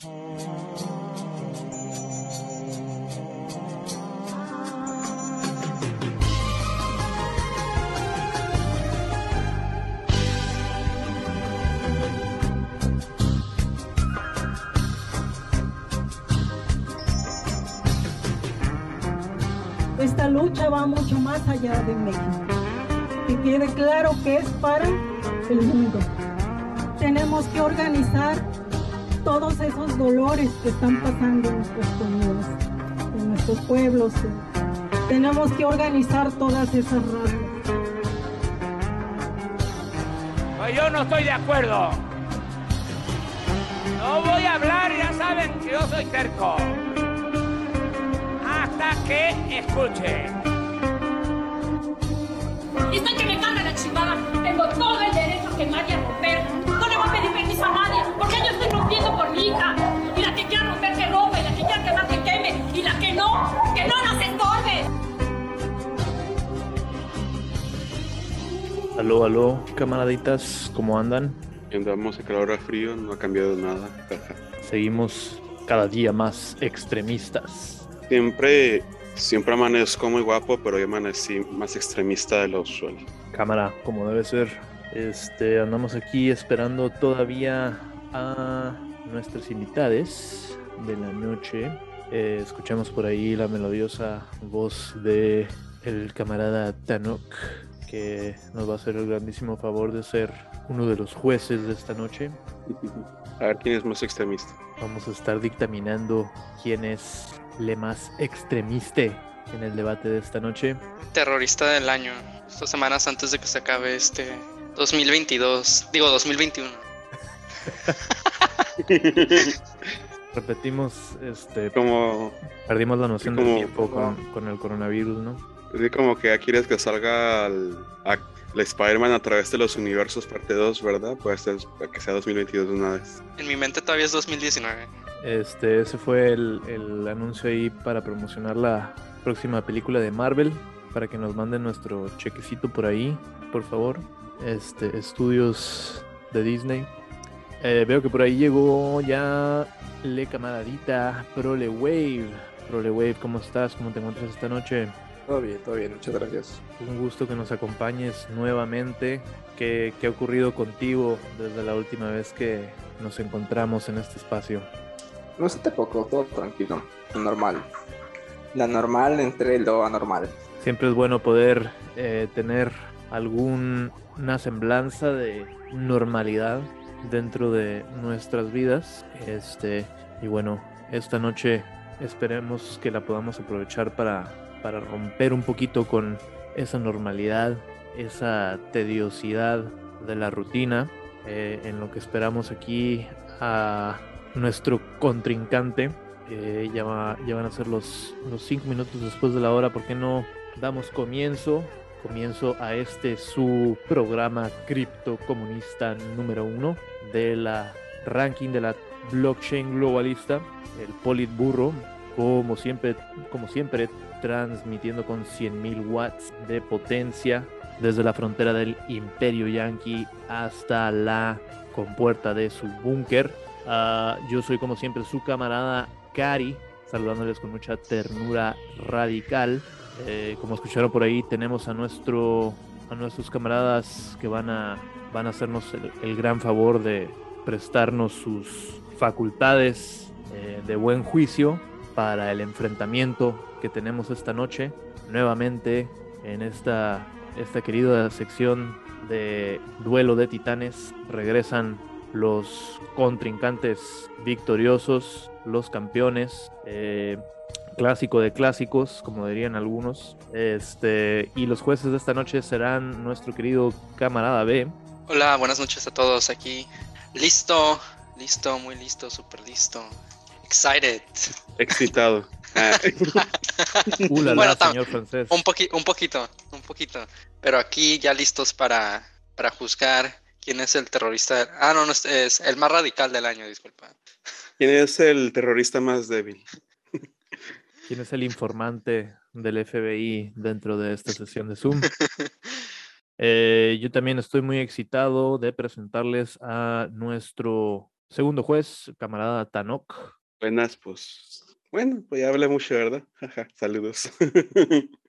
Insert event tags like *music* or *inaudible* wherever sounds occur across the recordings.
Esta lucha va mucho más allá de México. Que quede claro que es para el mundo. Tenemos que organizar todos esos dolores que están pasando en nuestras comunidades, en nuestros pueblos. Tenemos que organizar todas esas razas. Pues yo no estoy de acuerdo. No voy a hablar, ya saben que yo soy terco hasta que escuche. Dicen que me carga la chingada. Tengo todo el derecho y a romper. No le voy a pedir permiso a nadie, porque yo hija. Y la que quiera romper que rompa, y la que quiera quemar que queme, y la que no, que no nos estorbe. Aló, aló, camaraditas, ¿cómo andan? Andamos a calor a frío, no ha cambiado nada. Seguimos cada día más extremistas. Siempre, siempre amanezco muy guapo, pero hoy amanecí más extremista de lo usual. Cámara, como debe ser. Este, andamos aquí esperando todavía a nuestras invitadas de la noche. Eh, escuchamos por ahí la melodiosa voz de el camarada Tanok, que nos va a hacer el grandísimo favor de ser uno de los jueces de esta noche. A ver quién es más extremista. Vamos a estar dictaminando quién es le más extremista en el debate de esta noche. Terrorista del año, estas semanas antes de que se acabe este 2022, digo 2021. *laughs* Repetimos, este, Como, perdimos la noción como- del tiempo con, con el coronavirus, ¿no? es como que ya quieres que salga el, a- el Spider-Man a través de los universos parte 2, ¿verdad? Pues es para que sea 2022 de una vez. En mi mente todavía es 2019. Este, ese fue el, el anuncio ahí para promocionar la próxima película de Marvel. Para que nos manden nuestro chequecito por ahí, por favor. Este, estudios de Disney. Eh, veo que por ahí llegó ya Le Camaradita Prole Wave. Prole Wave, ¿cómo estás? ¿Cómo te encuentras esta noche? Todo bien, todo bien, muchas gracias. Un gusto que nos acompañes nuevamente. ¿Qué, qué ha ocurrido contigo desde la última vez que nos encontramos en este espacio? No sé poco, todo tranquilo, lo normal. La normal entre lo anormal. Siempre es bueno poder eh, tener alguna semblanza de normalidad dentro de nuestras vidas. Este, y bueno, esta noche esperemos que la podamos aprovechar para, para romper un poquito con esa normalidad, esa tediosidad de la rutina, eh, en lo que esperamos aquí a nuestro contrincante. Eh, ya, va- ya van a ser los, los cinco minutos después de la hora, ¿por qué no damos comienzo? Comienzo a este su programa cripto comunista número uno de la ranking de la blockchain globalista, el Politburro, como siempre, como siempre transmitiendo con 100.000 watts de potencia desde la frontera del Imperio Yankee hasta la compuerta de su búnker. Ah, yo soy como siempre su camarada Cari, saludándoles con mucha ternura radical. Eh, como escucharon por ahí, tenemos a nuestro a nuestros camaradas que van a van a hacernos el, gran favor de prestarnos sus facultades eh, de buen juicio para el enfrentamiento que tenemos esta noche nuevamente en esta esta querida sección de duelo de titanes regresan los contrincantes victoriosos, los campeones, eh, clásico de clásicos, como dirían algunos. Este, y los jueces de esta noche serán nuestro querido camarada B. Hola, buenas noches a todos aquí. Listo, listo, muy listo, súper listo. Excited. Excitado. Ah, Uh, la, la, Bueno, señor francés. Un, poqui- un poquito, un poquito. Pero aquí ya listos para, para juzgar quién es el terrorista. Ah, no, no es el más radical del año, disculpa. ¿Quién es el terrorista más débil? ¿Quién es el informante del FBI dentro de esta sesión de Zoom? *laughs* Eh, yo también estoy muy excitado de presentarles a nuestro segundo juez, camarada Tanok. Buenas, pues. Bueno, pues ya hablé mucho, ¿verdad? *laughs* Saludos. *laughs*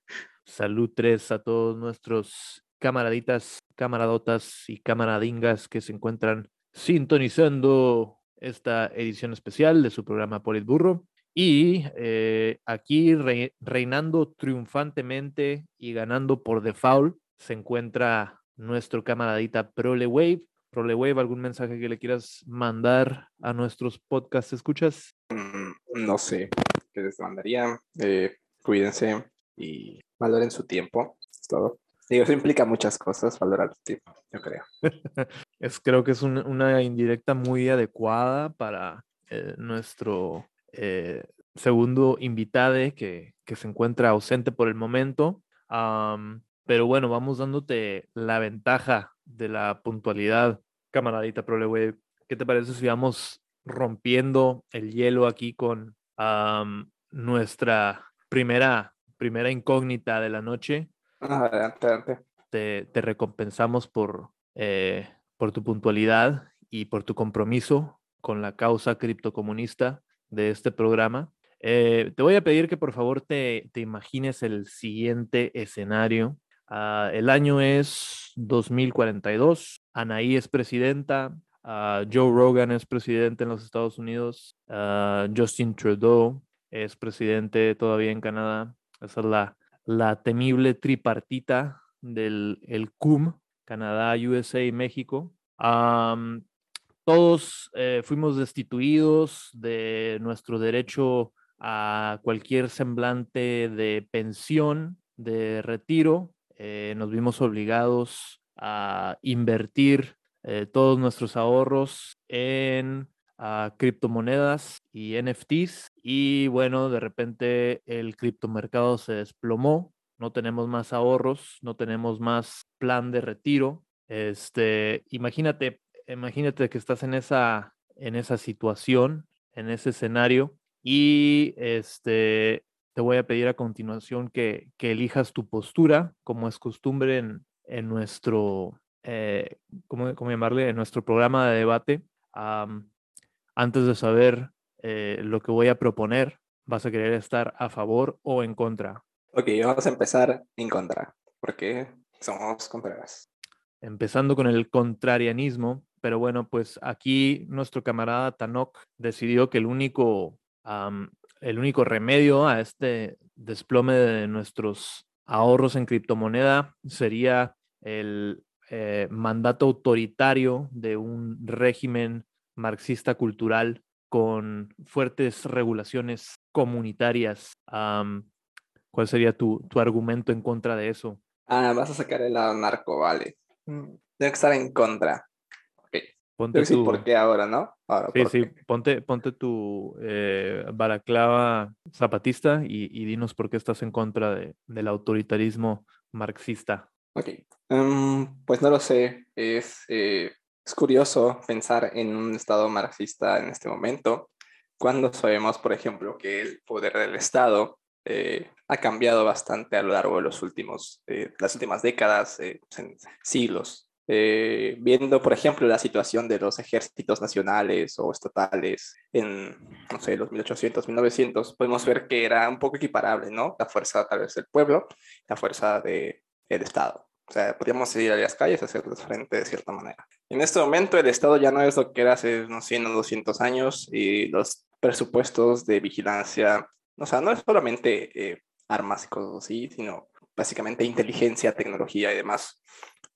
Salud 3 a todos nuestros camaraditas, camaradotas y camaradingas que se encuentran sintonizando esta edición especial de su programa Politburro. Y eh, aquí re- reinando triunfantemente y ganando por default se encuentra nuestro camaradita Prole Wave. Prole Wave, ¿algún mensaje que le quieras mandar a nuestros podcast escuchas? Mm, No sé qué les mandaría. Eh, cuídense y valoren su tiempo. Es todo. Digo, eso implica muchas cosas, valorar tu tiempo, yo creo. *laughs* Es, creo que es un- una indirecta muy adecuada para eh, nuestro eh, segundo invitado que, que se encuentra ausente por el momento. Am, pero bueno, vamos dándote la ventaja de la puntualidad, camaradita Proleway. ¿Qué te parece si vamos rompiendo el hielo aquí con am, nuestra primera, primera incógnita de la noche? Adelante, adelante. te, te recompensamos por, eh, por tu puntualidad y por tu compromiso con la causa criptocomunista de este programa. Eh, te voy a pedir que por favor te, te imagines el siguiente escenario. Ah, el año es 2042, Anaí es presidenta, ah, Joe Rogan es presidente en los Estados Unidos, ah, Justin Trudeau es presidente todavía en Canadá. Esa es la, la temible tripartita del el CUM, Canadá, USA y México. Todos eh, fuimos destituidos de nuestro derecho a cualquier semblante de pensión, de retiro. Eh, nos vimos obligados a invertir eh, todos nuestros ahorros en ah, criptomonedas y NFTs. Y bueno, de repente el criptomercado se desplomó no tenemos más ahorros, no tenemos más plan de retiro. Este, imagínate, imagínate que estás en esa, en esa situación, en ese escenario, y este, te voy a pedir a continuación que, que elijas tu postura, como es costumbre en, en nuestro, eh, ¿cómo, cómo llamarle? En nuestro programa de debate. Am, antes de saber eh, lo que voy a proponer, vas a querer estar a favor o en contra. Ok, vamos a empezar en contra, porque somos contrarios. Empezando con el contrarianismo, pero bueno, pues aquí nuestro camarada Tanok decidió que el único, am, el único remedio a este desplome de nuestros ahorros en criptomoneda sería el eh, mandato autoritario de un régimen marxista cultural con fuertes regulaciones comunitarias. Am, ¿Cuál sería tu, tu argumento en contra de eso? Ah, vas a sacar el lado narco, vale. Tengo que estar en contra. Ponte tu- por qué ahora, ¿no? Ahora, Sí, ¿por sí, qué? ponte, ponte tu eh, balaclava zapatista y, y dinos por qué estás en contra de- del autoritarismo marxista. Ok, em, pues no lo sé. Es, eh, es curioso pensar en un Estado marxista en este momento, cuando sabemos, por ejemplo, que el poder del Estado eh, ha cambiado bastante a lo largo de los últimos, eh, las últimas décadas, eh, en siglos. Eh, viendo, por ejemplo, la situación de los ejércitos nacionales o estatales en, no sé, los 1800, 1900, podemos ver que era un poco equiparable, ¿no? La fuerza tal vez del pueblo, la fuerza de, del Estado. O sea, podríamos ir a las calles a hacerles frente de cierta manera. En este momento el Estado ya no es lo que era hace unos 100 o 200 años y los presupuestos de vigilancia, o sea, no es solamente eh, armas y cosas así, sino básicamente inteligencia, tecnología y demás,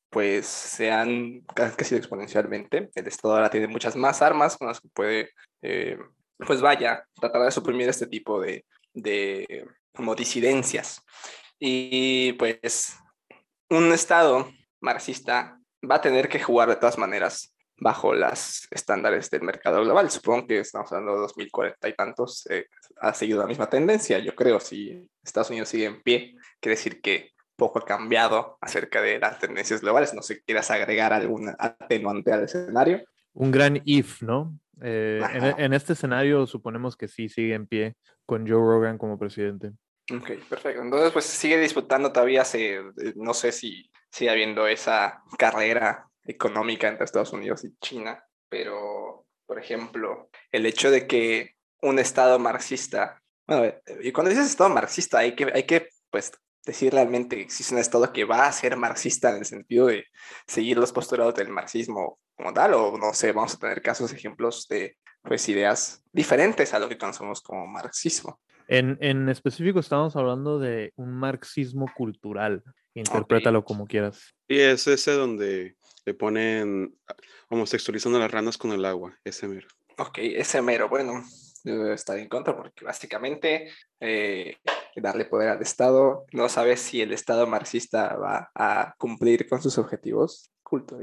pues se han crecido exponencialmente. El Estado ahora tiene muchas más armas con las que puede, eh, pues vaya, tratar de suprimir este tipo de, de como disidencias. Y pues un Estado marxista va a tener que jugar de todas maneras bajo los estándares del mercado global. Supongo que estamos hablando de 2040 y tantos, eh, ha seguido la misma tendencia. Yo creo, si Estados Unidos sigue en pie, quiere decir que poco ha cambiado acerca de las tendencias globales. No sé, ¿quieras agregar algún atenuante al escenario? Un gran if, ¿no? Eh, en, Ajá. en este escenario suponemos que sí sigue en pie con Joe Rogan como presidente. Ok, perfecto. Entonces, pues sigue disputando todavía, se, no sé si sigue habiendo esa carrera económica entre Estados Unidos y China, pero por ejemplo, el hecho de que un Estado marxista, bueno, y cuando dices Estado marxista hay que, hay que pues, decir realmente que existe un Estado que va a ser marxista en el sentido de seguir los postulados del marxismo como tal, o no sé, vamos a tener casos, ejemplos de pues ideas diferentes a lo que conocemos como marxismo. En, en específico estamos hablando de un marxismo cultural. Interprétalo como quieras. Y es ese donde le ponen homosexualizando las ranas con el agua, ese mero. Ok, ese mero, bueno, debe estar en contra porque básicamente eh, darle poder al Estado, no sabes si el Estado marxista va a cumplir con sus objetivos, culto,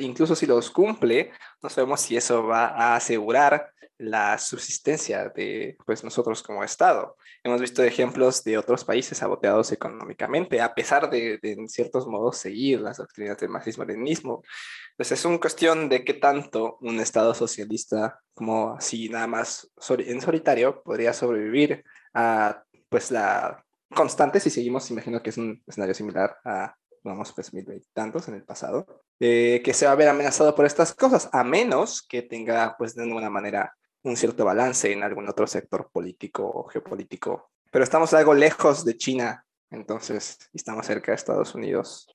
incluso si los cumple, no sabemos si eso va a asegurar la subsistencia de pues, nosotros como Estado. Hemos visto ejemplos de otros países saboteados económicamente, a pesar de, en ciertos modos, seguir las doctrinas del marxismo-leninismo. Entonces es una cuestión de qué tanto un Estado socialista, como así nada más en solitario, podría sobrevivir a pues la constante, si seguimos, imagino que es un escenario similar a vamos, pues mil y tantos en el pasado, eh, que se va a ver amenazado por estas cosas, a menos que tenga, pues de alguna manera, un cierto balance en algún otro sector político o geopolítico. Pero estamos algo lejos de China, entonces estamos cerca de Estados Unidos.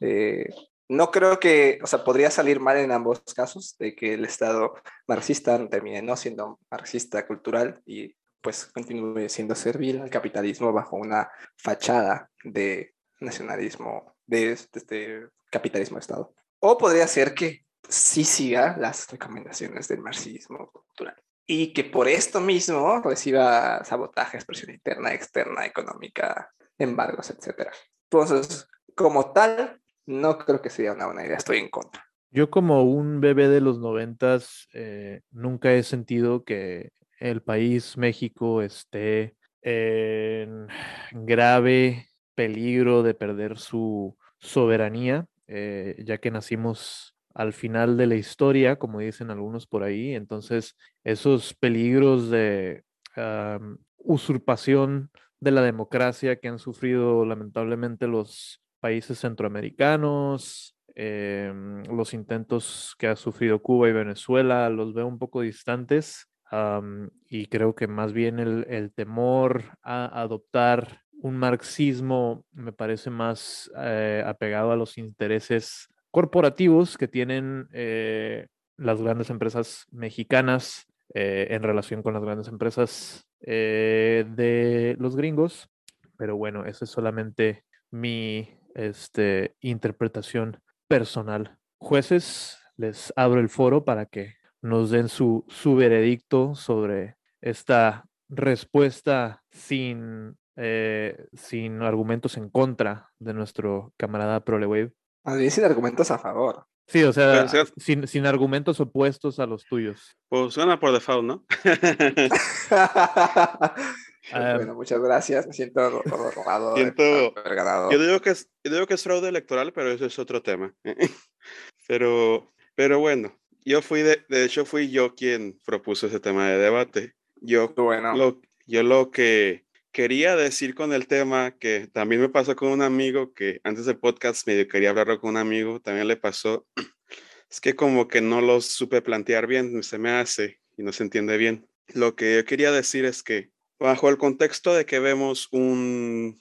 Eh, no creo que, o sea, podría salir mal en ambos casos, de que el Estado marxista termine no siendo marxista cultural y pues continúe siendo servil al capitalismo bajo una fachada de nacionalismo, de este capitalismo de Estado. O podría ser que sí siga las recomendaciones del marxismo cultural y que por esto mismo reciba sabotajes, presión interna, externa, económica, embargos, etc. Entonces, como tal, no creo que sería una buena idea, estoy en contra. Yo como un bebé de los noventas, eh, nunca he sentido que el país México esté en grave peligro de perder su soberanía, eh, ya que nacimos al final de la historia, como dicen algunos por ahí. Entonces, esos peligros de usurpación de la democracia que han sufrido lamentablemente los países centroamericanos, em, los intentos que ha sufrido Cuba y Venezuela, los veo un poco distantes. y creo que más bien el, temor a adoptar un marxismo me parece más eh, apegado a los intereses corporativos que tienen eh, las grandes empresas mexicanas eh, en relación con las grandes empresas de los gringos. Pero bueno, esa es solamente mi este, interpretación personal. Jueces, les abro el foro para que nos den su, su veredicto sobre esta respuesta sin, sin argumentos en contra de nuestro camarada ProleWave. Más bien sin argumentos a favor. Sí, o sea, sin, sin, argumentos opuestos a los tuyos. Pues suena por default, ¿no? *laughs* bueno, muchas gracias. Me siento robado. Siento, yo, digo que es, yo digo que es fraude electoral, pero eso es otro tema. *laughs* pero, pero bueno, yo fui, de, de hecho, fui yo quien propuso ese tema de debate. Yo, bueno. lo, yo lo que quería decir con el tema que también me pasó con un amigo que antes del podcast medio quería hablarlo con un amigo, también le pasó, *clears throat* es que como que no lo supe plantear bien, se me hace y no se entiende bien. Lo que yo quería decir es que bajo el contexto de que vemos un,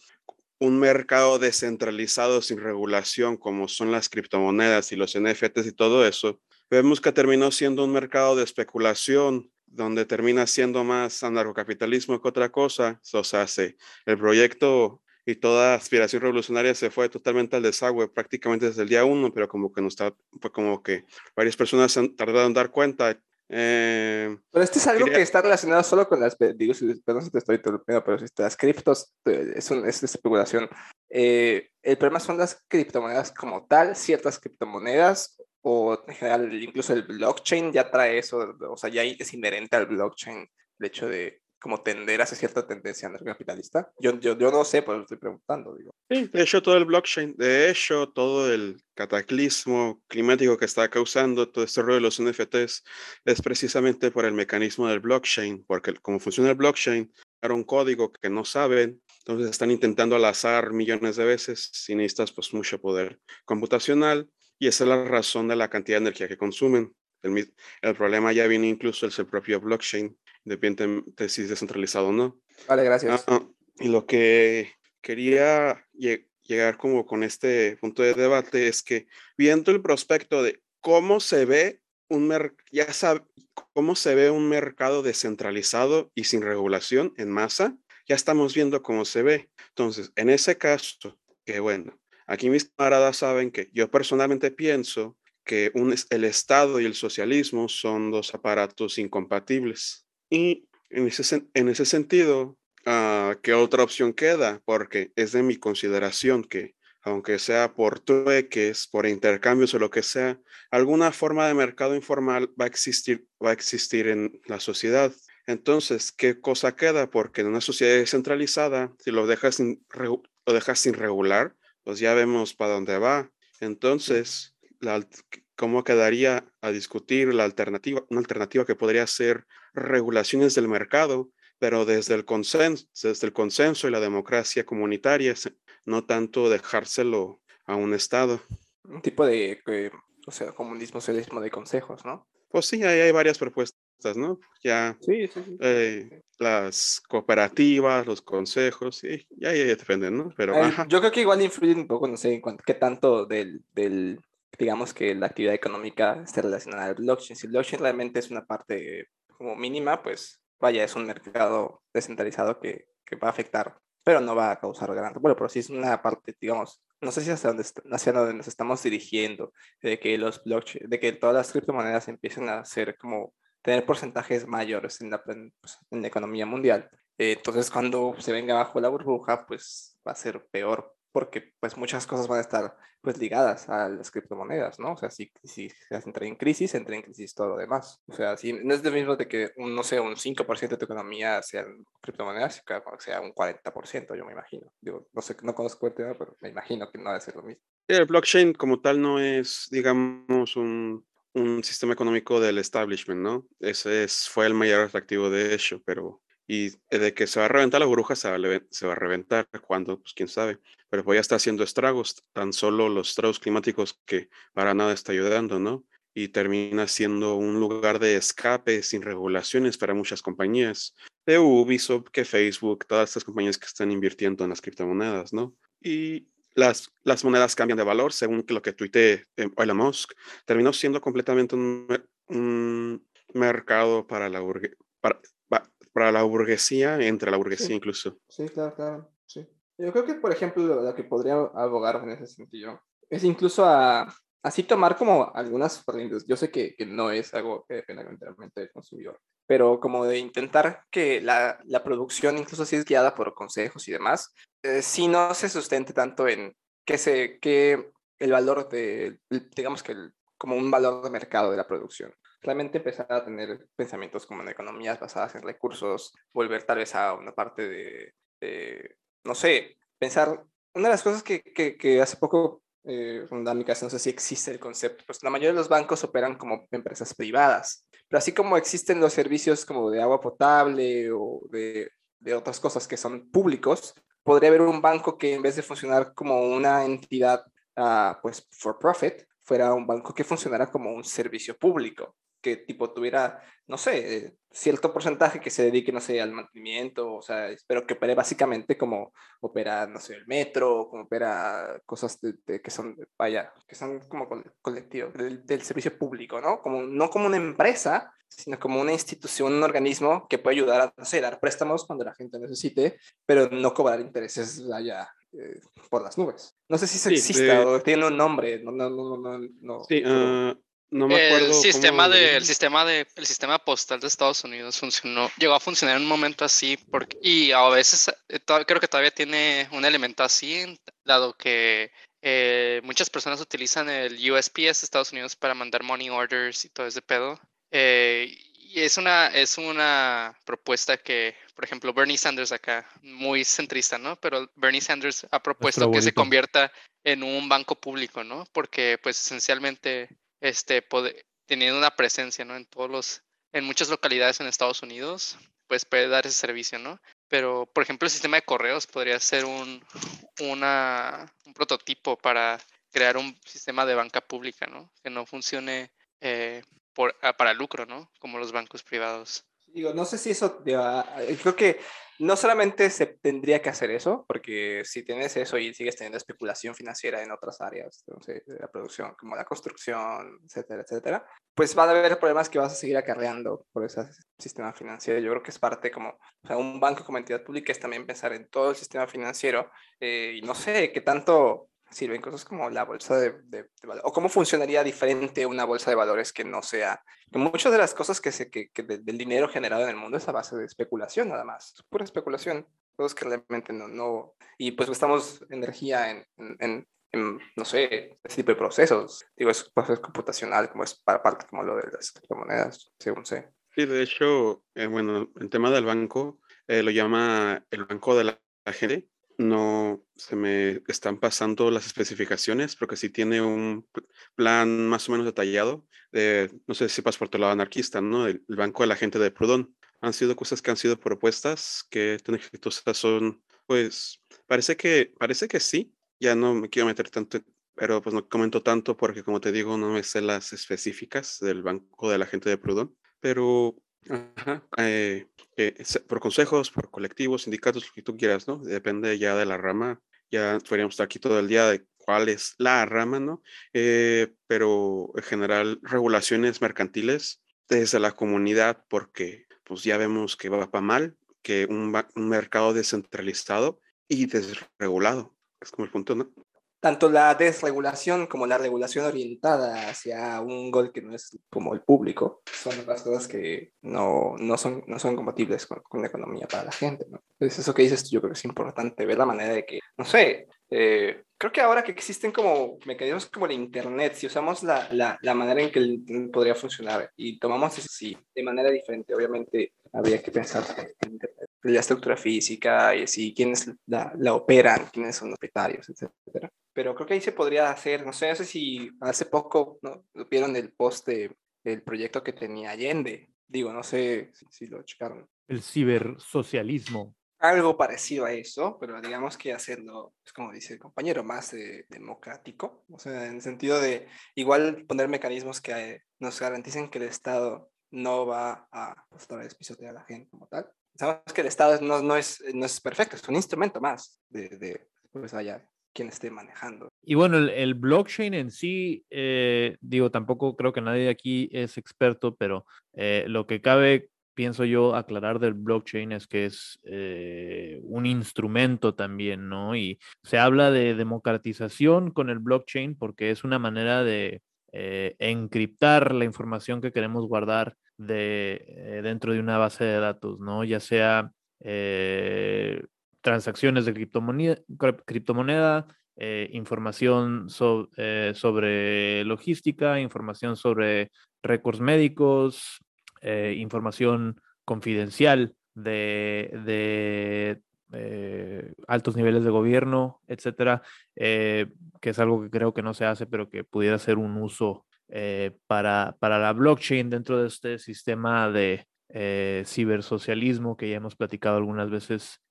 un mercado descentralizado sin regulación como son las criptomonedas y los NFTs y todo eso, vemos que terminó siendo un mercado de especulación donde termina siendo más anarcocapitalismo que otra cosa, eso se hace. El proyecto y toda aspiración revolucionaria se fue totalmente al desagüe prácticamente desde el día uno, pero como que no está, fue como que varias personas han tardado en dar cuenta. Eh, pero esto es algo que está relacionado solo con las, digo, perdón si te estoy interrumpiendo, pero si las criptos, es, un, es especulación. Eh, el problema son las criptomonedas como tal, ciertas criptomonedas o en general incluso el blockchain ya trae eso, o sea, ya es inherente al blockchain el hecho de como tender hacia cierta tendencia anarcocapitalista. Yo, yo, yo no sé, pero estoy preguntando. Digo. Sí, de hecho todo el blockchain, de hecho todo el cataclismo climático que está causando todo este rollo de los NFTs es precisamente por el mecanismo del blockchain, porque como funciona el blockchain, era un código que no saben, entonces están intentando al azar millones de veces sin necesitas pues mucho poder computacional y esa es la razón de la cantidad de energía que consumen. El, el problema ya viene incluso es el propio blockchain, depende de si es descentralizado o no. Vale, gracias. Ah, y lo que quería lle- llegar como con este punto de debate es que viendo el prospecto de cómo se ve un ya sab- cómo se ve un mercado descentralizado y sin regulación en masa, ya estamos viendo cómo se ve. Entonces, en ese caso, que bueno, aquí mis camaradas saben que yo personalmente pienso que el Estado y el socialismo son dos aparatos incompatibles. Y en ese, en ese sentido, ah, ¿qué otra opción queda? Porque es de mi consideración que, aunque sea por trueques, por intercambios o lo que sea, alguna forma de mercado informal va a existir, va a existir en la sociedad. Entonces, ¿qué cosa queda? Porque en una sociedad descentralizada, si lo dejas sin, lo dejas sin regular, pues ya vemos para dónde va. Entonces, la ¿cómo quedaría a discutir la alternativa? Una alternativa que podría ser regulaciones del mercado, pero desde el consenso, desde el consenso y la democracia comunitaria, no tanto dejárselo a un Estado. Un tipo de, eh, o sea, comunismo, socialismo de consejos, ¿no? Pues sí, ahí hay varias propuestas, ¿no? Ya Sí, sí, sí. eh, las cooperativas, los consejos, sí, ya, ya dependen, ¿no? Pero, Eh, yo creo que igual influye un poco, no sé, en cuanto, qué tanto del, del, digamos que la actividad económica esté relacionada al blockchain. Si el blockchain realmente es una parte como mínima, pues vaya, es un mercado descentralizado que, que va a afectar, pero no va a causar gran... Bueno, pero si es una parte, digamos, no sé si hasta dónde, hacia dónde nos estamos dirigiendo, de que los blockchain, de que todas las criptomonedas empiecen a ser como tener porcentajes mayores en la, pues, en la economía mundial. Eh, Entonces, cuando se venga bajo la burbuja, pues va a ser peor, porque pues muchas cosas van a estar pues ligadas a las criptomonedas, ¿no? O sea, si, si entra en crisis, entra en crisis todo lo demás. O sea, si, no es lo mismo de que, un, no sé, un 5% de tu economía sean criptomonedas, sea un 40%, yo me imagino. Digo, no sé, no conozco el tema, pero me imagino que no debe ser lo mismo. el blockchain como tal no es, digamos, un, un sistema económico del establishment, ¿no? Ese es, fue el mayor atractivo de hecho, pero y de que se va a reventar la burbuja se va a, a reventar cuando, pues quién sabe, pero pues ya está haciendo estragos, tan solo los estragos climáticos que para nada está ayudando, ¿no? Y termina siendo un lugar de escape sin regulaciones para muchas compañías, de Ubisoft, que Facebook, todas estas compañías que están invirtiendo en las criptomonedas, ¿no? Y las, las monedas cambian de valor según lo que tuitee eh, Elon Musk. Terminó siendo completamente un, un mercado para la, burgue- para, pa- para la burguesía, entre la burguesía Sí. incluso. Sí, claro, claro, sí. Yo creo que, por ejemplo, lo, lo que podría abogar en ese sentido es incluso a, así tomar como algunas corrientes. Yo sé que, que no es algo que dependa enteramente del consumidor, pero como de intentar que la, la producción, incluso si es guiada por consejos y demás, eh, si no se sustente tanto en que, se, que el valor de, digamos que el- como un valor de mercado de la producción. Realmente empezar a tener pensamientos como en economías basadas en recursos, volver tal vez a una parte de, de, no sé, pensar, una de las cosas que, que, que hace poco, eh, no sé si existe el concepto, pues la mayoría de los bancos operan como empresas privadas, pero así como existen los servicios como de agua potable o de, de otras cosas que son públicos, podría haber un banco que en vez de funcionar como una entidad, ah, pues, for profit, fuera un banco que funcionara como un servicio público, que tipo tuviera, no sé, eh, cierto porcentaje que se dedique, no sé, al mantenimiento, o sea, espero que opere básicamente como opera, no sé, el metro, como opera cosas de, de que son, vaya, que son como col- colectivos, del, del servicio público, ¿no? Como, no como una empresa, sino como una institución, un organismo que puede ayudar a, no sé, dar préstamos cuando la gente necesite, pero no cobrar intereses, vaya, eh, por las nubes. No sé si eso Sí, existe o tiene un nombre, no, no, no, no, no. Sí, pero- ah, no me acuerdo. El cómo sistema, le de, el, sistema de, el sistema postal de Estados Unidos funcionó, llegó a funcionar en un momento así, porque, y a veces eh, creo que todavía tiene un elemento así, dado que eh, muchas personas utilizan el USPS de Estados Unidos para mandar money orders y todo ese pedo. Eh, y es una, es una propuesta que, por ejemplo, Bernie Sanders acá, muy centrista, ¿no? Pero Bernie Sanders ha propuesto que se convierta en un banco público, ¿no? Porque, pues, esencialmente, este, teniendo una presencia, ¿no? En todos los, en muchas localidades en Estados Unidos, pues puede dar ese servicio, ¿no? Pero, por ejemplo, el sistema de correos podría ser un, una, un prototipo para crear un sistema de banca pública, ¿no? Que no funcione eh, por, ah, para lucro, ¿no? Como los bancos privados. Digo, no sé si eso, eh, creo que no solamente se tendría que hacer eso, porque si tienes eso y sigues teniendo especulación financiera en otras áreas, de la producción, como la construcción, etcétera, etcétera, pues va a haber problemas que vas a seguir acarreando por ese sistema financiero. Yo creo que es parte como, un banco como entidad pública es también pensar en todo el sistema financiero eh, y no sé qué tanto sirven cosas como la bolsa de, de, valores, o cómo funcionaría diferente una bolsa de valores que no sea, que muchas de las cosas que, se, que, que del dinero generado en el mundo es a base de especulación nada más, es pura especulación, cosas que realmente no, no y pues gastamos energía en, en, en, no sé, ese tipo de procesos, digo, es proceso computacional, como es para parte como lo de las criptomonedas, según sé. Sí, de hecho, eh, bueno, el tema del banco eh, lo llama el banco de la gente no se me están pasando las especificaciones, porque sí tiene un plan más o menos detallado. De, no sé si pas por tu lado anarquista, ¿no? El, Banco de la Gente de Proudhon. Han sido cosas que han sido propuestas que tan exitosas son, pues, parece que, parece que sí. Ya no me quiero meter tanto, pero pues no comento tanto porque, como te digo, no me sé las específicas del Banco de la Gente de Proudhon. Pero Ajá, eh, eh, por consejos, por colectivos, sindicatos, lo que tú quieras, ¿no? Depende ya de la rama. Ya podríamos estar aquí todo el día de cuál es la rama, ¿no? Eh, pero en general, regulaciones mercantiles desde la comunidad, porque pues ya vemos que va para mal, que un, un mercado descentralizado y desregulado. Es como el punto, ¿no? Tanto la desregulación como la regulación orientada hacia un gol que no es como el público son las cosas que no, no, son, no son compatibles con, con, la economía para la gente. ¿no? Entonces, eso que dices yo creo que es importante, ver la manera de que, no sé, eh, creo que ahora que existen como mecanismos como el Internet, si usamos la, la, la manera en que el Internet podría funcionar y tomamos eso sí, de manera diferente, obviamente habría que pensar en la estructura física y así, quiénes la, la operan, quiénes son los propietarios, etcétera pero creo que ahí se podría hacer, no sé, no sé si hace poco ¿no? vieron el post del proyecto que tenía Allende, digo, no sé si, lo checaron. El cibersocialismo. Algo parecido a eso, pero digamos que hacerlo, es como dice el compañero, más democrático, o sea, en el sentido de igual poner mecanismos que nos garanticen que el Estado no va a otra vez pisotear a la gente como tal. Sabemos que el Estado no, no, es, no es perfecto, es un instrumento más de, de pues allá quien esté manejando. Y bueno, el, blockchain en sí, eh, digo, tampoco creo que nadie aquí es experto, pero eh, lo que cabe, pienso yo, aclarar del blockchain es que es eh, un instrumento también, ¿no? Y se habla de democratización con el blockchain porque es una manera de encriptar la información que queremos guardar de, dentro de una base de datos, ¿no? Ya sea transacciones de criptomoneda, criptomoneda eh, información eh, sobre logística, información sobre récords médicos, eh, información confidencial de, altos niveles de gobierno, etcétera, que es algo que creo que no se hace, pero que pudiera ser un uso para, para la blockchain dentro de este sistema de cibersocialismo que ya hemos platicado algunas veces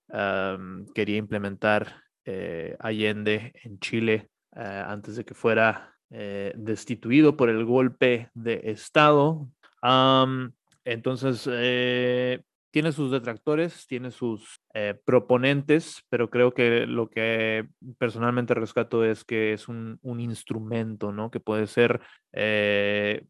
quería implementar eh, Allende en Chile eh, antes de que fuera eh, destituido por el golpe de Estado. entonces, tiene sus detractores, tiene sus proponentes, pero creo que lo que personalmente rescato es que es un, un instrumento, ¿no? Que puede ser,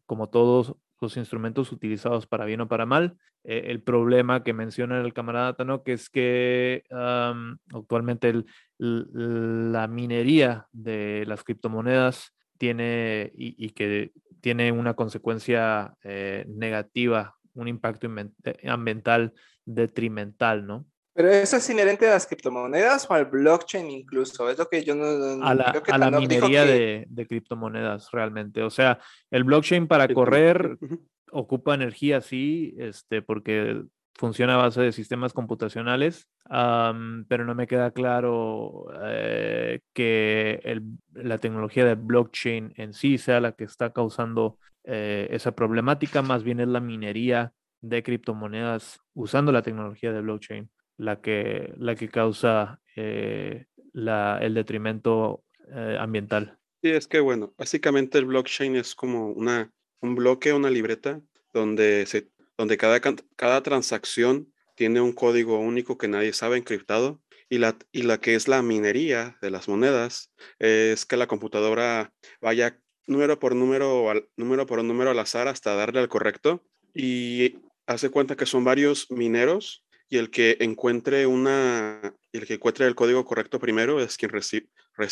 como todos los instrumentos utilizados para bien o para mal. Eh, el problema que menciona el camarada Tano, que es que actualmente la minería de las criptomonedas tiene y, que tiene una consecuencia eh, negativa, un impacto eh, ambiental detrimental, ¿no? Pero eso es inherente a las criptomonedas o al blockchain incluso. Es lo que yo no. A la, a la minería de, de, criptomonedas, realmente. O sea, el blockchain para correr *laughs* ocupa energía, sí, este, porque funciona a base de sistemas computacionales, pero no me queda claro eh, que el, la tecnología de blockchain en sí sea la que está causando eh, esa problemática, más bien es la minería de criptomonedas usando la tecnología de blockchain la que, la que causa eh, la, el detrimento eh, ambiental. Sí, es que bueno, básicamente el blockchain es como una un bloque, una libreta, donde, se, donde cada, cada transacción tiene un código único que nadie sabe encriptado. Y la, y la que es la minería de las monedas es que la computadora vaya número por número, al, número por número al azar hasta darle al correcto. Y hace cuenta que son varios mineros y el que encuentre una, el que encuentre el código correcto primero es quien recibe,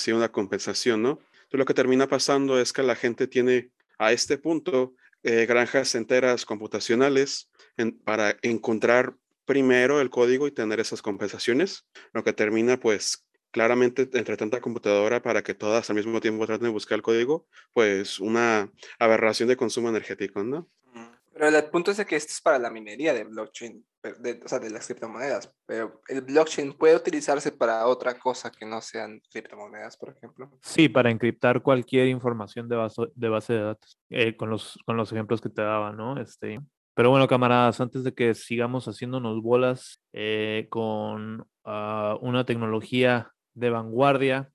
una compensación, ¿no? Entonces lo que termina pasando es que la gente tiene a este punto eh, granjas enteras computacionales para encontrar primero el código y tener esas compensaciones, lo que termina pues claramente entre tanta computadora para que todas al mismo tiempo traten de buscar el código, pues una aberración de consumo energético, ¿no? Pero el punto es que esto es para la minería de blockchain, de, o sea, de las criptomonedas, pero el blockchain puede utilizarse para otra cosa que no sean criptomonedas, por ejemplo. Sí, para encriptar cualquier información de base de, base de datos, eh, con, los, con los ejemplos que te daba, ¿no? Este, pero bueno, camaradas, antes de que sigamos haciéndonos bolas eh, con ah, una tecnología de vanguardia,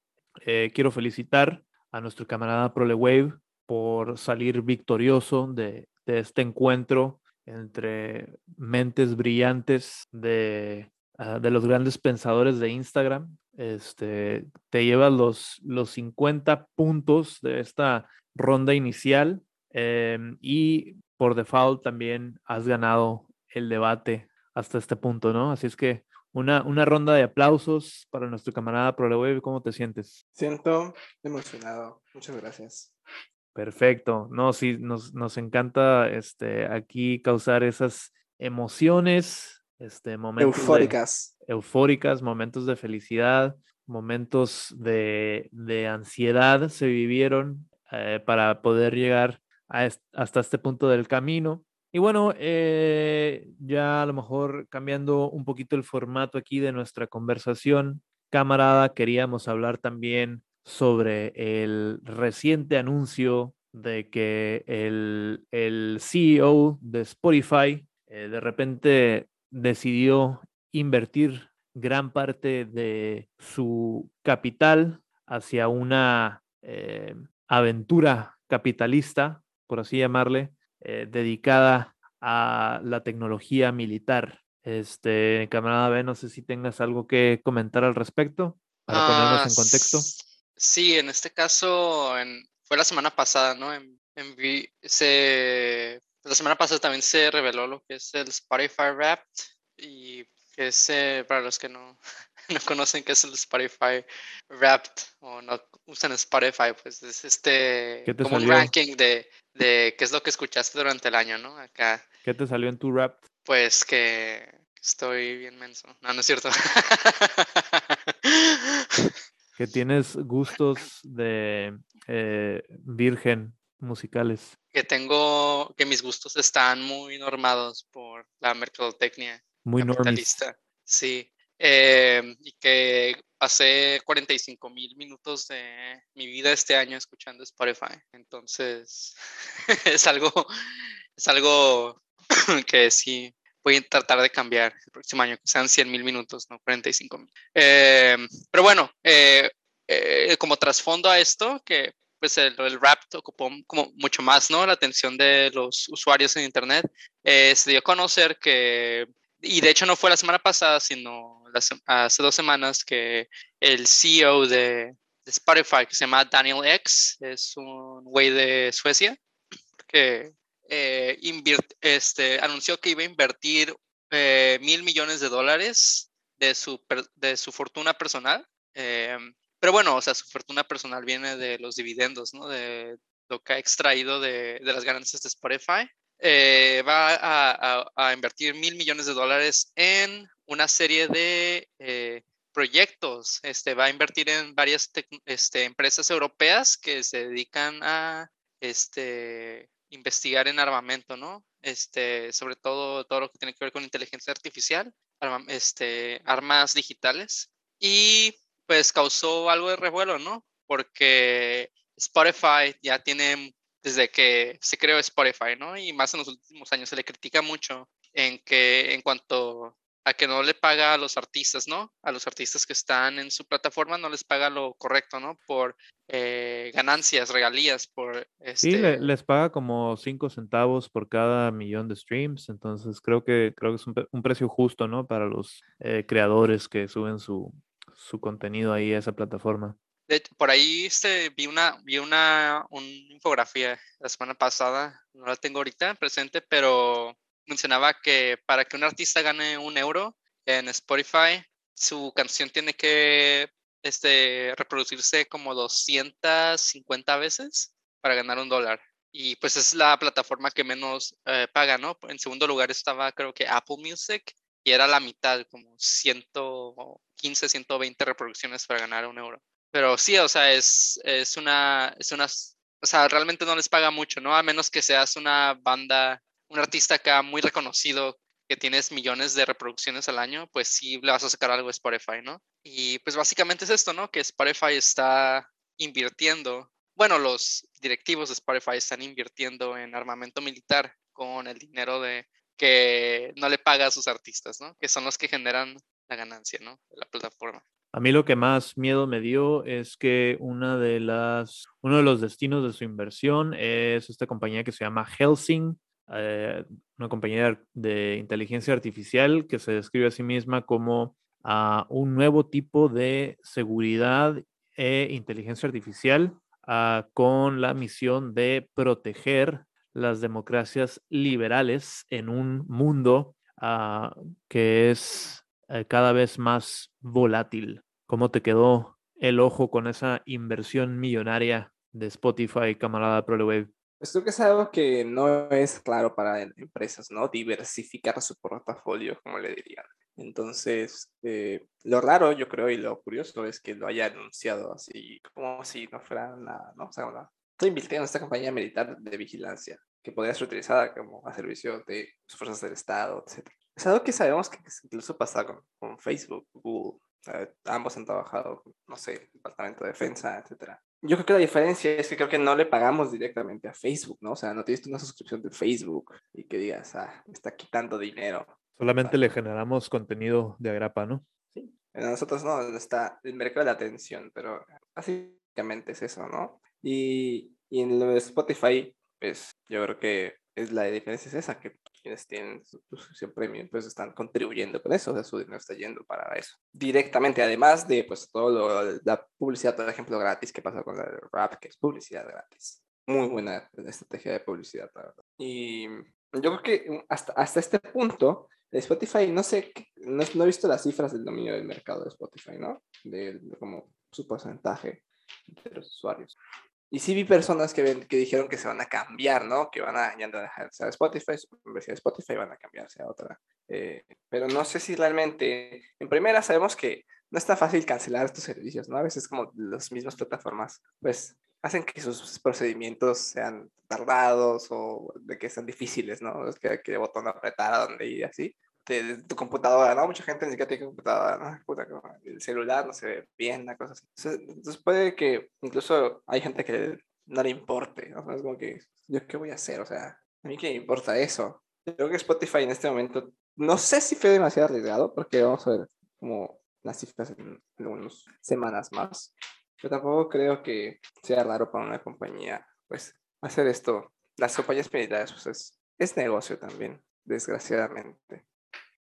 eh, quiero felicitar a nuestro camarada ProleWave por salir victorioso de de este encuentro entre mentes brillantes de, ah, de los grandes pensadores de Instagram. Este, te llevas los, los 50 puntos de esta ronda inicial em, y por default también has ganado el debate hasta este punto, ¿no? Así es que una, una ronda de aplausos para nuestro camarada ProLeweb. ¿Cómo te sientes? Siento emocionado. Muchas gracias. Perfecto. No, sí, nos, nos encanta este, aquí causar esas emociones, este, momentos eufóricas. eufóricas, momentos de felicidad, momentos de, de ansiedad se vivieron eh, para poder llegar a hasta este punto del camino. Y bueno, eh, ya a lo mejor cambiando un poquito el formato aquí de nuestra conversación, camarada, queríamos hablar también sobre el reciente anuncio de que el, el CEO de Spotify eh, de repente decidió invertir gran parte de su capital hacia una eh, aventura capitalista, por así llamarle, eh, dedicada a la tecnología militar. Este, camarada B, no sé si tengas algo que comentar al respecto para ponernos en contexto. Sí, en este caso fue la semana pasada, ¿no? En, se, la semana pasada también se reveló lo que es el Spotify Wrapped y que es, eh, para los que no, *laughs* no conocen qué es el Spotify Wrapped o no usan Spotify, pues es este como un ranking de, de qué es lo que escuchaste durante el año, ¿no? Acá. ¿Qué te salió en tu Wrapped? Pues que estoy bien menso. No, no es cierto. *laughs* que tienes gustos de eh, virgen musicales. Que tengo, que mis gustos están muy normados por la mercadotecnia muy capitalista. Sí. Eh, y que pasé 45 mil minutos de mi vida este año escuchando Spotify. Entonces, *laughs* es algo, es algo *clears throat* que sí voy a tratar de cambiar el próximo año, que sean 100 mil minutos, no 45 mil. Eh, pero bueno, eh, eh, como trasfondo a esto, que pues el, el, rap ocupó como mucho más, ¿no? La atención de los usuarios en Internet. se dio a conocer que, y de hecho no fue la semana pasada, sino hace dos semanas, que el CEO de, de, Spotify, que se llama Daniel X, es un güey de Suecia, que eh, este, anunció que iba a invertir eh, mil millones de dólares de su, de su fortuna personal. Em, pero bueno, o sea, su fortuna personal viene de los dividendos, ¿no? De lo que ha extraído de, de las ganancias de Spotify. Eh, va a, a, invertir mil millones de dólares en una serie de proyectos. Este, va a invertir en varias este, empresas europeas que se dedican a este, investigar en armamento, ¿no? Este, sobre todo todo lo que tiene que ver con inteligencia artificial, este, armas digitales. Y pues causó algo de revuelo, ¿no? Porque Spotify ya tiene, desde que se creó Spotify, ¿no? Y más en los últimos años se le critica mucho en que en cuanto a que no le paga a los artistas, ¿no? A los artistas que están en su plataforma no les paga lo correcto, ¿no? Por eh, ganancias, regalías, por... Sí, le- Este, les paga como 5 centavos por cada millón de streams, entonces creo que, creo que es un, un precio justo, ¿no? Para los eh, creadores que suben su, su contenido ahí a esa plataforma. De por ahí este, vi una, vi una, una infografía la semana pasada, no la tengo ahorita presente, pero mencionaba que para que un artista gane un euro en Spotify, su canción tiene que este, reproducirse como 250 veces para ganar un dólar. Y pues es la plataforma que menos eh, paga, ¿no? En segundo lugar estaba creo que Apple Music y era la mitad, como 115, 120 reproducciones para ganar un euro. Pero sí, o sea, es, es una, es una, o sea, realmente no les paga mucho, ¿no? A menos que seas una banda, un artista acá muy reconocido, que tienes millones de reproducciones al año, pues sí le vas a sacar algo a Spotify, ¿no? Y pues básicamente es esto, ¿no? Que Spotify está invirtiendo, bueno, los directivos de Spotify están invirtiendo en armamento militar con el dinero de que no le paga a sus artistas, ¿no? Que son los que generan la ganancia, ¿no? La plataforma. A mí lo que más miedo me dio es que una de las, uno de los destinos de su inversión es esta compañía que se llama Helsing, eh, una compañía de inteligencia artificial que se describe a sí misma como ah, un nuevo tipo de seguridad e inteligencia artificial ah, con la misión de proteger las democracias liberales en un mundo ah, que es eh, cada vez más volátil. ¿Cómo te quedó el ojo con esa inversión millonaria de Spotify, camarada ProLewave? Pues creo que es algo que no es claro para em- empresas, ¿no? Diversificar su portafolio, como le dirían. Entonces, eh, lo raro, yo creo, y lo curioso es que lo haya anunciado así, como si no fuera nada, ¿no? O sea, estoy invirtiendo en esta compañía militar de vigilancia, que podría ser utilizada como a servicio de fuerzas del Estado, etc. Es algo que sabemos que incluso pasa con, con Facebook, Google. eh, ambos han trabajado, no sé, Departamento de Defensa, etcétera. Yo creo que la diferencia es que creo que no le pagamos directamente a Facebook, ¿no? O sea, no tienes una suscripción de Facebook y que digas, ah, me está quitando dinero. Solamente le generamos contenido de agrapa, ¿no? Sí. Nosotros no, está el mercado de la atención, pero básicamente es eso, ¿no? Y, y en lo de Spotify, pues yo creo que es la diferencia es esa, que quienes tienen su suscripción premium, pues están contribuyendo con eso, o sea, su dinero está yendo para eso. Directamente, además de pues todo lo, la publicidad, por ejemplo, gratis que pasa con la rap, que es publicidad gratis. Muy buena estrategia de publicidad, la verdad. Y yo creo que hasta, hasta este punto, Spotify, no sé, no, no he visto las cifras del dominio del mercado de Spotify, ¿no? De, de como su porcentaje de los usuarios. Y sí vi personas que, ven- que dijeron que se van a cambiar, ¿no? Que van a ya no dejarse a Spotify, de Spotify, van a cambiarse a otra. Eh, pero no sé si realmente, en primera sabemos que no es tan fácil cancelar estos servicios, ¿no? A veces como las mismas plataformas, pues hacen que sus procedimientos sean tardados o de que sean difíciles, ¿no? Es que, que botón apretar a dónde ir así. De, de tu computadora, ¿no? Mucha gente ni siquiera tiene computadora, ¿no? El celular no se ve bien, la cosa así. Entonces, puede que incluso hay gente que no le importe, ¿no? Es como que, ¿yo qué voy a hacer? O sea, a mí qué me importa eso. Creo que Spotify en este momento, no sé si fue demasiado arriesgado, porque vamos a ver como las cifras en, en unas semanas más. Yo tampoco creo que sea raro para una compañía, pues, hacer esto. Las compañías militares, pues, es, es negocio también, desgraciadamente.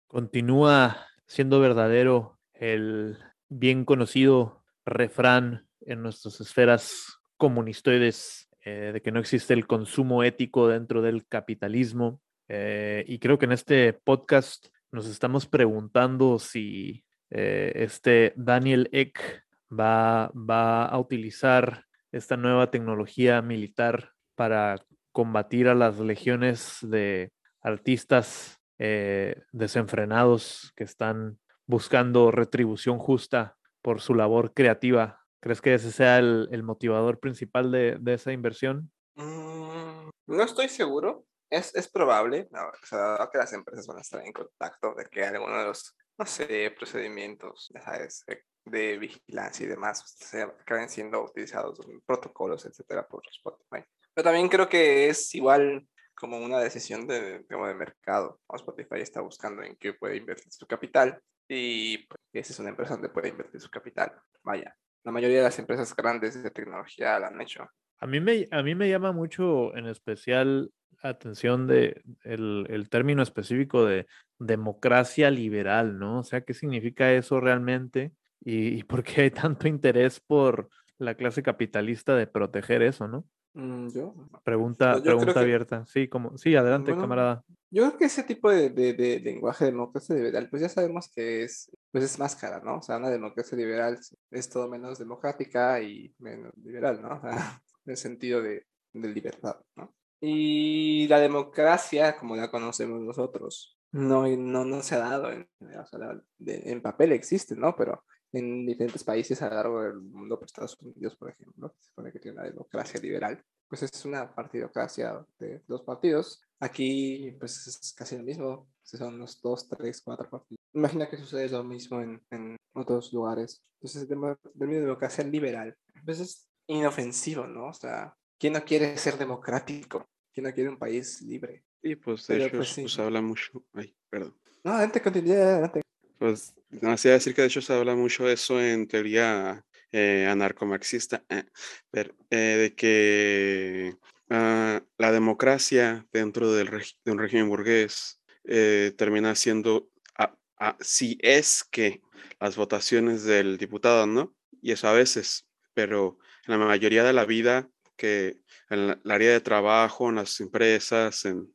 Continúa siendo verdadero el bien conocido refrán en nuestras esferas comunistoides eh, de que no existe el consumo ético dentro del capitalismo. Eh, y creo que en este podcast nos estamos preguntando si eh, este Daniel Eck va, va a utilizar esta nueva tecnología militar para combatir a las legiones de artistas eh, desenfrenados que están buscando retribución justa por su labor creativa. ¿Crees que ese sea el, motivador principal de, esa inversión? Mm, no estoy seguro. Es, probable, no, o sea, que las empresas van a estar en contacto de que alguno de los, no sé, procedimientos, ya sabes, de, de vigilancia y demás, pues, se acaben siendo utilizados protocolos, etcétera, por Spotify. Pero también creo que es igual como una decisión de, como de mercado. Spotify está buscando en qué puede invertir su capital y pues, esa es una empresa donde puede invertir su capital. Vaya, la mayoría de las empresas grandes de tecnología la han hecho. A mí me, a mí me llama mucho en especial atención de el, el, término específico de democracia liberal, ¿no? O sea, ¿qué significa eso realmente? ¿Y, y por qué hay tanto interés por la clase capitalista de proteger eso, ¿no? Mm, yo. Pregunta, Yo- yo pregunta creo que- abierta. Sí, como, sí, adelante, Bueno, camarada. Yo creo que ese tipo de, de, de lenguaje de democracia liberal, pues ya sabemos que es, pues es máscara, ¿no? O sea, una democracia liberal es todo menos democrática y menos liberal, ¿no? *laughs* O sea, en el sentido de, de libertad, ¿no? Y la democracia, como la conocemos nosotros, no, no, no se ha dado, en, o sea, en papel existe, ¿no? Pero en diferentes países a lo largo del mundo, pues Estados Unidos, por ejemplo, se supone que tiene una democracia liberal, pues es una partidocracia de dos partidos. Aquí, pues es casi lo mismo, son los dos, tres, cuatro partidos. Imagina que sucede lo mismo en, en otros lugares. Entonces, término de democracia liberal, pues es inofensivo, ¿no? O sea, ¿quién no quiere ser democrático? ¿Quién no quiere un país libre? Y pues de Pero, hecho pues, sí. pues, habla mucho. Ay, perdón. No, adelante, continúa, adelante. Pues hacía decir que de hecho se habla mucho de eso en teoría eh, anarcomarxista, eh, pero, eh, de que ah, la democracia dentro del de un régimen burgués eh, termina siendo, ah, si es que las votaciones del diputado, ¿no? Y eso a veces, pero en la mayoría de la vida, que en el área de trabajo, en las empresas, en,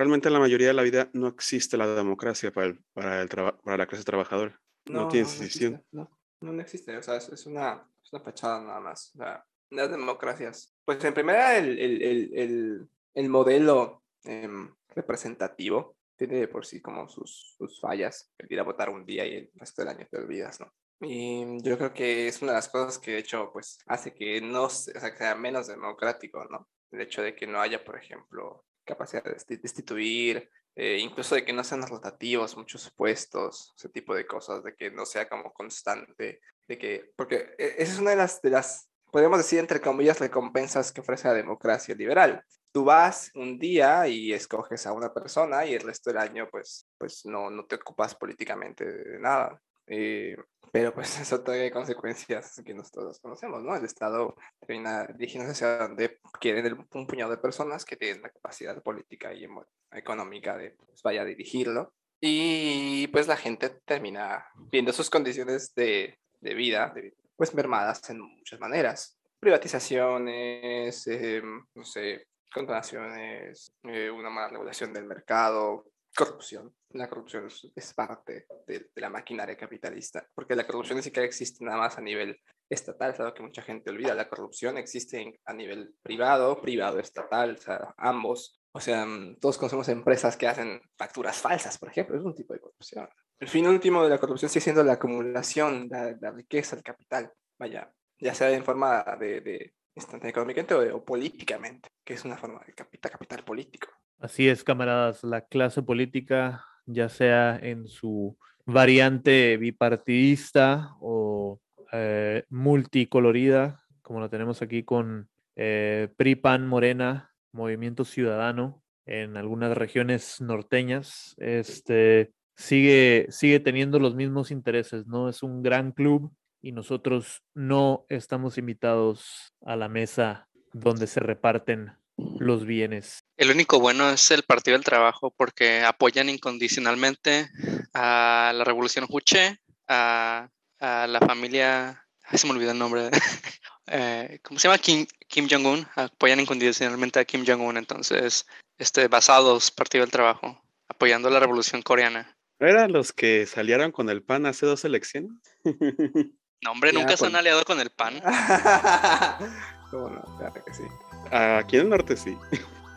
realmente en la mayoría de la vida no existe la democracia para, el, para, el para la clase trabajadora. No, tiene decisión. existe, No, no, no existe. O sea, es, es una, es una fachada nada más. O sea, las democracias. Pues en primera, el, el, el, el, el modelo em, representativo tiene por sí como sus, sus fallas. El ir a votar un día y el resto del año te olvidas, ¿no? Y yo creo que es una de las cosas que de hecho pues hace que no o sea, que sea menos democrático, ¿no? El hecho de que no haya, por ejemplo, capacidad de desti- destituir, eh, incluso de que no sean rotativos muchos puestos, ese tipo de cosas, de que no sea como constante, de que, porque eh, esa es una de las, de las, podríamos decir entre comillas, recompensas que ofrece la democracia liberal. Tú vas un día y escoges a una persona y el resto del año pues, pues no, no te ocupas políticamente de nada. Eh, pero pues *laughs* eso hay consecuencias que nosotros conocemos, ¿no? El Estado termina dirigiéndose hacia donde quieren un puñado de personas que tienen la capacidad política y económica de pues, vaya a dirigirlo. Y pues la gente termina viendo sus condiciones de, de vida, de- pues mermadas en muchas maneras. Privatizaciones, eh, no sé, condonaciones, eh, una mala regulación del mercado, corrupción. La corrupción es, parte de, de la maquinaria capitalista, porque la corrupción ni siquiera existe nada más a nivel estatal, es algo que mucha gente olvida. La corrupción existe a nivel privado, privado estatal, o sea, ambos. O sea, mm, todos conocemos empresas que hacen facturas falsas, por ejemplo, es un tipo de corrupción. El fin último de la corrupción sigue siendo la acumulación, la, la riqueza, el capital, vaya, ya sea en forma de, de económicamente o, o políticamente, que es una forma de capital, capital político. Así es, camaradas, la clase política, ya sea en su variante bipartidista o eh, multicolorida, como lo tenemos aquí con eh, PRI, PAN, Morena, Movimiento Ciudadano, en algunas regiones norteñas, este, sigue, sigue teniendo los mismos intereses, ¿no? Es un gran club y nosotros no estamos invitados a la mesa donde se reparten los bienes. El único bueno es el Partido del Trabajo porque apoyan incondicionalmente a la Revolución Juche, a, a la familia, ay, se me olvidó el nombre, *laughs* eh, ¿cómo se llama? Kim, Kim Jong-un, apoyan incondicionalmente a Kim Jong-un, entonces, este, basados, Partido del Trabajo, apoyando la Revolución Coreana. ¿No eran los que salieron con el PAN hace dos elecciones? *laughs* No, hombre, Ya, nunca se han pues. aliado con el PAN. *laughs* ¿Cómo no? Claro que sí. Aquí en el norte sí.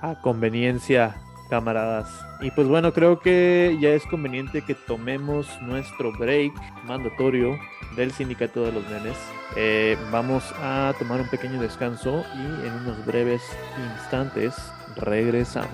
a conveniencia, camaradas. Y pues bueno, creo que ya es conveniente que tomemos nuestro break mandatorio del sindicato de los nenes. Eh, vamos a tomar un pequeño descanso y en unos breves instantes regresamos.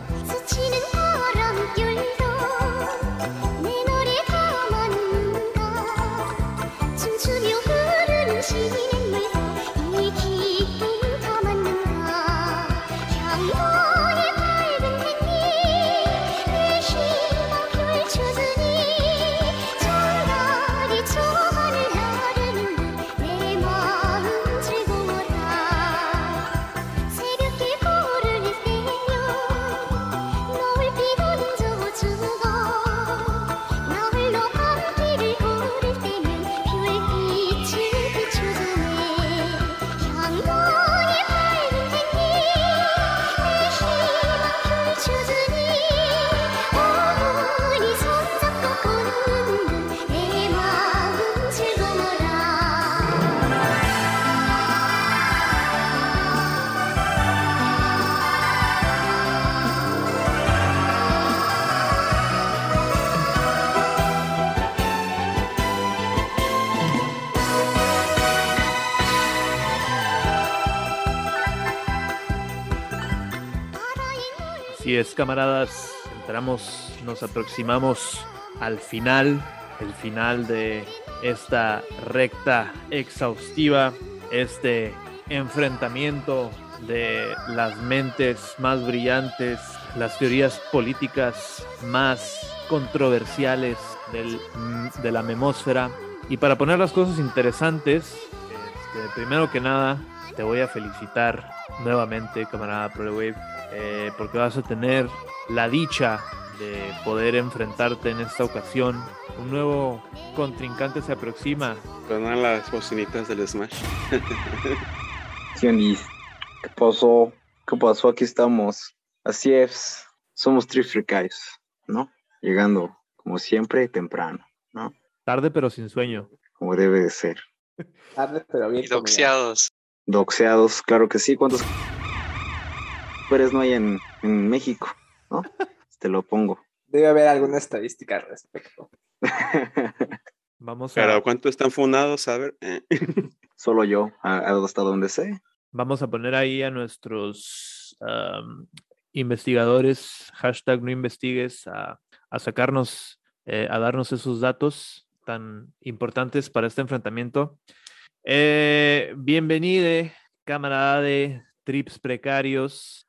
Así es, camaradas, entramos, nos aproximamos al final, el final de esta recta exhaustiva, este enfrentamiento de las mentes más brillantes, las teorías políticas más controversiales del- de la memósfera. Y para poner las cosas interesantes, este, primero que nada, te voy a felicitar nuevamente, camarada ProWave, eh, porque vas a tener la dicha de poder enfrentarte en esta ocasión. Un nuevo contrincante se aproxima. Sonan las bocinitas del Smash. ¿qué pasó? ¿Qué pasó? Aquí estamos. Así es, somos Trifricais, ¿no? Llegando, como siempre, temprano, ¿no? Tarde pero sin sueño. Como debe de ser. Tarde, pero bien. Y doxeados. Doxeados, claro que sí. ¿Cuántos mujeres no hay en, en México? ¿No? *laughs* Te lo pongo. Debe haber alguna estadística al respecto. *laughs* Vamos a, Pero ¿cuántos están fundados? A ver. eh. *laughs* Solo yo, hasta donde sé. vamos a poner ahí a nuestros investigadores, hashtag no investigues, a, a sacarnos, eh, a darnos esos datos tan importantes para este enfrentamiento. Eh, bienvenide, camarada de Trips Precarios.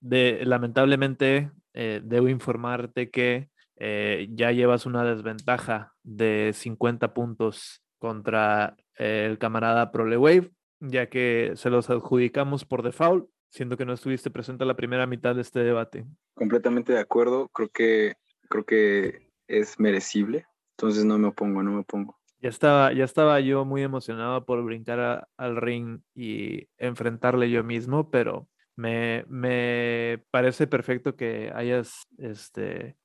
De, lamentablemente, eh, debo informarte que eh, ya llevas una desventaja de 50 puntos contra eh, el camarada ProleWave, ya que se los adjudicamos por default, siendo que no estuviste presente la primera mitad de este debate. Completamente de acuerdo. Creo que, creo que es merecible. Entonces no me opongo, no me opongo. Ya estaba, ya estaba yo muy emocionado por brincar a- al ring y enfrentarle yo mismo, pero me, me parece perfecto que hayas este,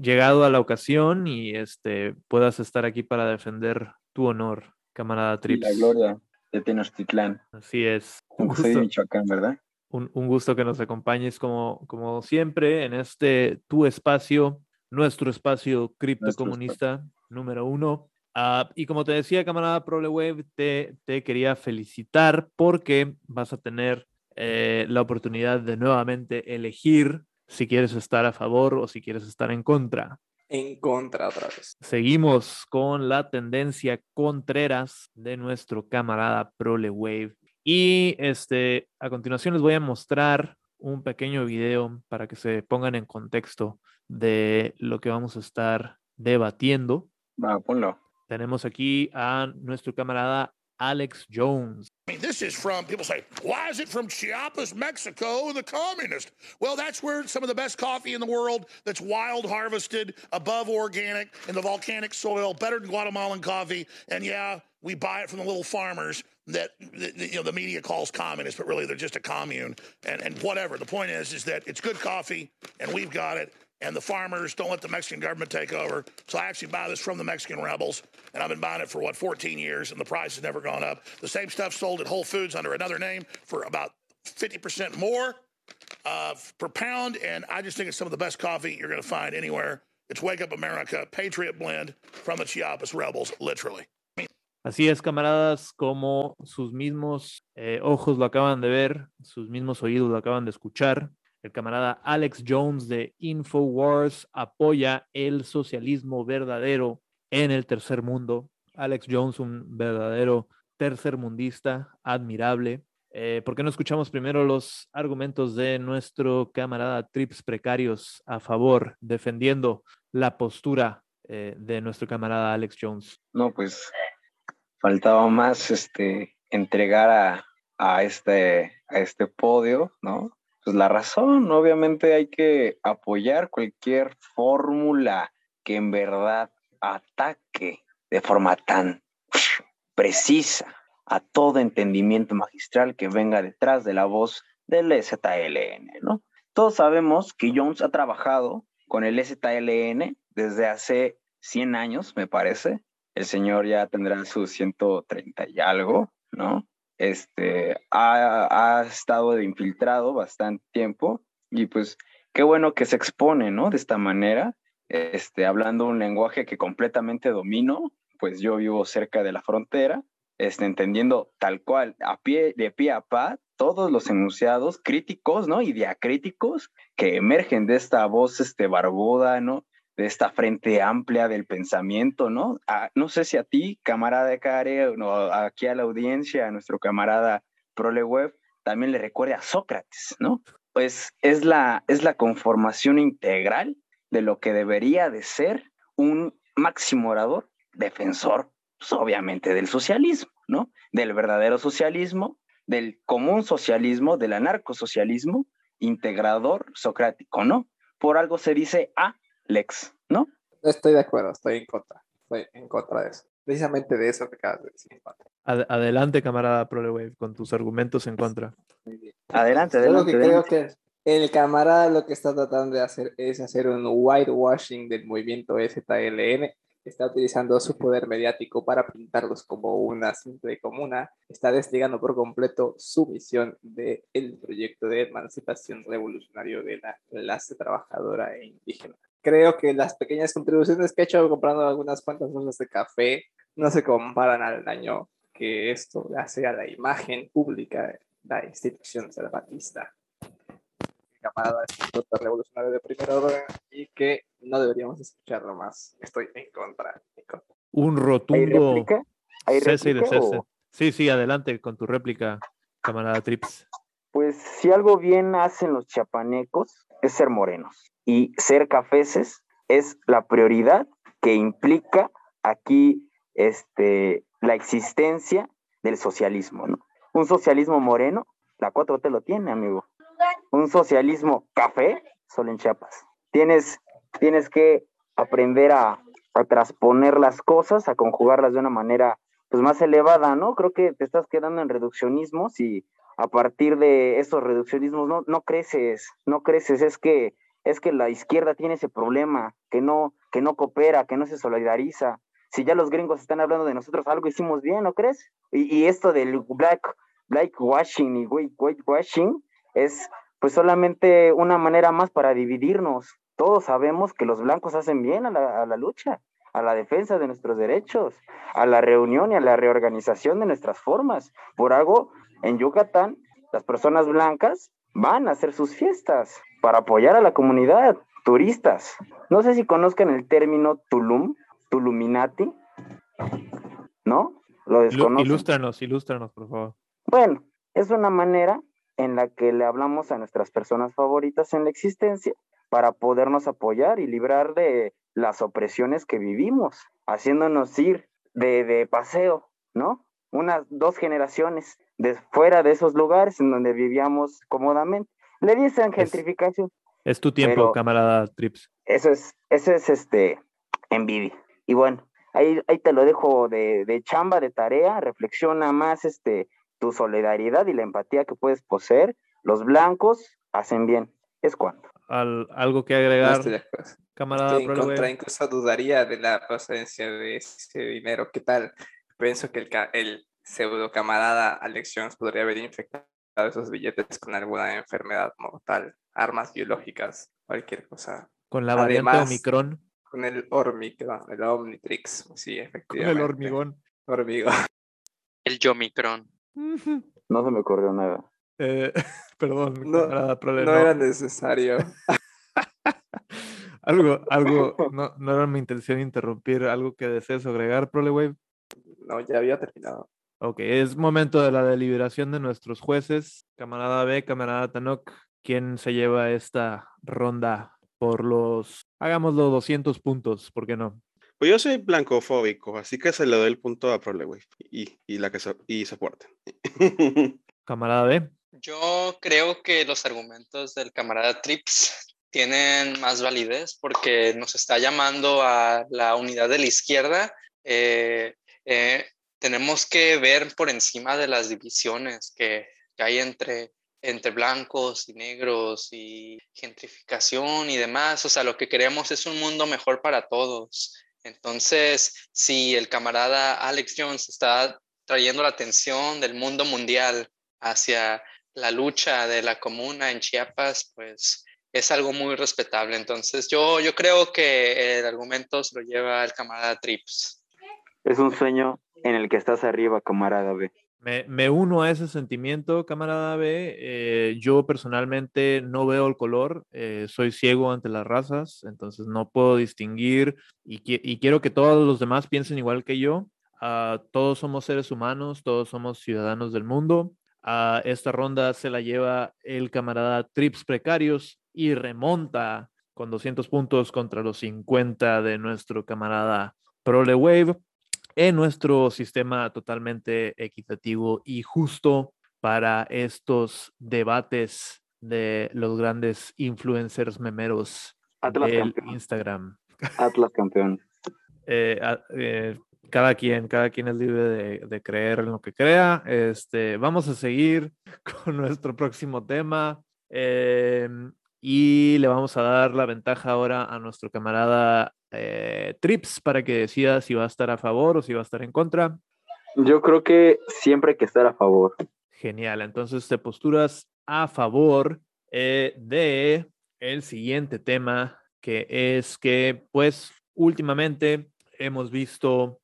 llegado a la ocasión y este, puedas estar aquí para defender tu honor, camarada Y Trips. la gloria de Tenochtitlán. Así es. Un Aunque soy de gusto, Michoacán, ¿verdad? un, un gusto que nos acompañes como, como siempre en este tu espacio, nuestro espacio criptocomunista número uno. Ah, y como te decía, camarada ProleWeb, te, te quería felicitar porque vas a tener eh, la oportunidad de nuevamente elegir si quieres estar a favor o si quieres estar en contra. En contra otra vez. Seguimos con la tendencia Contreras de nuestro camarada ProleWave. Y este, a continuación les voy a mostrar un pequeño video para que se pongan en contexto de lo que vamos a estar debatiendo. Va, ponlo. Tenemos aquí a nuestro camarada Alex Jones. I mean, this is from people say, why is it from Chiapas, Mexico, the communist? Well, that's where some of the best coffee in the world that's wild harvested, above organic, in the volcanic soil, better than Guatemalan coffee. And yeah, we buy it from the little farmers that you know the media calls communist, but really they're just a commune. And and whatever. The point is, is that it's good coffee, and we've got it. And the farmers don't let the Mexican government take over. So I actually buy this from the Mexican rebels. And I've been buying it for what, 14 years, and the price has never gone up. The same stuff sold at Whole Foods under another name for about 50% more uh, per pound. And I just think it's some of the best coffee you're going to find anywhere. It's Wake Up America Patriot Blend from the Chiapas Rebels, literally. Así es, camaradas, como sus mismos eh, ojos lo acaban de ver, sus mismos oídos lo acaban de escuchar. El camarada Alex Jones de Infowars apoya el socialismo verdadero en el tercer mundo. Alex Jones, un verdadero tercermundista, admirable. Eh, ¿Por qué no escuchamos primero los argumentos de nuestro camarada Trips Precarios a favor, defendiendo la postura eh, de nuestro camarada Alex Jones? No, pues faltaba más este entregar a, a este a este podio, ¿no? Pues la razón, obviamente hay que apoyar cualquier fórmula que en verdad ataque de forma tan precisa a todo entendimiento magistral que venga detrás de la voz del ZLN, ¿no? Todos sabemos que Jones ha trabajado con el ZLN desde hace 100 años, me parece. El señor ya tendrá sus 130 y algo, ¿no? Este, ha, ha estado infiltrado bastante tiempo y pues qué bueno que se expone, ¿no? De esta manera, este, hablando un lenguaje que completamente domino, pues yo vivo cerca de la frontera, este, entendiendo tal cual, a pie, de pie a pa, todos los enunciados críticos, ¿no? Y diacríticos que emergen de esta voz este, barbuda, ¿no? De esta frente amplia del pensamiento, ¿no? A- no sé si a ti, camarada Care, o aquí a la audiencia, a nuestro camarada Proleweb, también le recuerde a Sócrates, ¿no? Pues es la, es la conformación integral de lo que debería de ser un máximo orador, defensor, pues, obviamente, del socialismo, ¿no? Del verdadero socialismo, del común socialismo, del anarcosocialismo, integrador socrático, ¿no? Por algo se dice a lex, ¿no? No estoy de acuerdo, estoy en contra. Estoy en contra de eso. Precisamente de eso que acabas de decir. Patrick. Ad- adelante, camarada ProleWave, con tus argumentos en contra. Muy bien. Adelante, Solo adelante. que creo adelante. que el camarada lo que está tratando de hacer es hacer un whitewashing del movimiento ZLN. Está utilizando su poder mediático para pintarlos como una simple comuna. Está desligando por completo su misión del proyecto de emancipación revolucionario de la clase trabajadora e indígena. Creo que las pequeñas contribuciones que he hecho comprando algunas cuantas bolsas de café no se comparan al daño que esto le hace a la imagen pública de la institución zapatista puto revolucionario de primer orden y que no deberíamos escucharlo más. Estoy en contra. en contra. Un ¿Hay rotundo réplica? ¿Hay cese y réplica Sí, sí, adelante con tu réplica, camarada Trips. Pues si algo bien hacen los chiapanecos es ser morenos y ser cafeses es la prioridad que implica aquí este, la existencia del socialismo, ¿no? Un socialismo moreno, la 4T lo tiene, amigo. Un socialismo café, solo en Chiapas. Tienes, tienes que aprender a, a transponer las cosas, a conjugarlas de una manera pues más elevada, ¿no? Creo que te estás quedando en reduccionismos y a partir de esos reduccionismos no, no creces, no creces, es que es que la izquierda tiene ese problema, que no, que no coopera, que no se solidariza. Si ya los gringos están hablando de nosotros, algo hicimos bien, ¿no crees? Y, y esto del black, black washing y white, washing es pues solamente una manera más para dividirnos. Todos sabemos que los blancos hacen bien a la, a la lucha, a la defensa de nuestros derechos, a la reunión y a la reorganización de nuestras formas. Por algo, en Yucatán, las personas blancas van a hacer sus fiestas para apoyar a la comunidad, turistas. No sé si conozcan el término Tulum, Tuluminati, ¿no? Lo desconocen. Ilústranos, ilústranos, por favor. Bueno, es una manera en la que le hablamos a nuestras personas favoritas en la existencia para podernos apoyar y librar de las opresiones que vivimos, haciéndonos ir de, de paseo, ¿no? Unas dos generaciones de fuera de esos lugares en donde vivíamos cómodamente. Le dicen gentrificación. Es tu tiempo, camarada Trips. Eso es, eso es este envidia. Y bueno, ahí, ahí te lo dejo de, de chamba, de tarea, reflexiona más este tu solidaridad y la empatía que puedes poseer. Los blancos hacen bien. Es cuando. Al- ¿Algo que No agregar, acuerdo. camarada Estoy en contra, incluso dudaría de la procedencia de ese dinero. ¿Qué tal? Pienso que el, ca- el pseudo camarada Alex Jones podría haber infectado esos billetes con alguna enfermedad mortal, armas biológicas, cualquier cosa. Con la variante Además, Omicron, Con el Omicron, el Omnitrix, sí, con efectivamente. el hormigón. Hormigón. El Yomicron. No se me ocurrió nada. Eh, *laughs* perdón, no. era necesario. *laughs* algo, algo, no, no era mi intención interrumpir, algo que desees agregar, Prolewave. No, ya había terminado. Ok, es momento de la deliberación de nuestros jueces. Camarada B, camarada Tanok, ¿quién se lleva esta ronda por los, hagámoslo 200 puntos, ¿por qué no? Pues yo soy blancofóbico, así que se le doy el punto a Proleway y, y la que so- y soporte. *laughs* Camarada B, Yo creo que los argumentos del camarada Trips tienen más validez porque nos está llamando a la unidad de la izquierda. Eh, eh, tenemos que ver por encima de las divisiones que, hay entre, entre blancos y negros y gentrificación y demás. O sea, lo que queremos es un mundo mejor para todos. Entonces, si el camarada Alex Jones está trayendo la atención del mundo mundial hacia la lucha de la comuna en Chiapas, pues es algo muy respetable. Entonces yo, yo creo que el argumento se lo lleva el camarada Trips. Es un sueño en el que estás arriba, camarada B. Me, me uno a ese sentimiento, camarada B. Eh, yo personalmente no veo el color, eh, soy ciego ante las razas, entonces no puedo distinguir y, y quiero que todos los demás piensen igual que yo. Ah, todos somos seres humanos, todos somos ciudadanos del mundo. Ah, esta ronda se la lleva el camarada Trips Precarios y remonta con 200 puntos contra los 50 de nuestro camarada Prole Wave en nuestro sistema totalmente equitativo y justo para estos debates de los grandes influencers memeros Atlas del campeón. Instagram. Atlas campeón. Eh, eh, cada quien, cada quien es libre de, de creer en lo que crea. Este, vamos a seguir *laughs* con nuestro próximo tema em, y le vamos a dar la ventaja ahora a nuestro camarada eh, Trips para que decida si va a estar a favor o si va a estar en contra. Yo creo que siempre hay que estar a favor. Genial, entonces te posturas a favor eh, de el siguiente tema, que es que pues últimamente hemos visto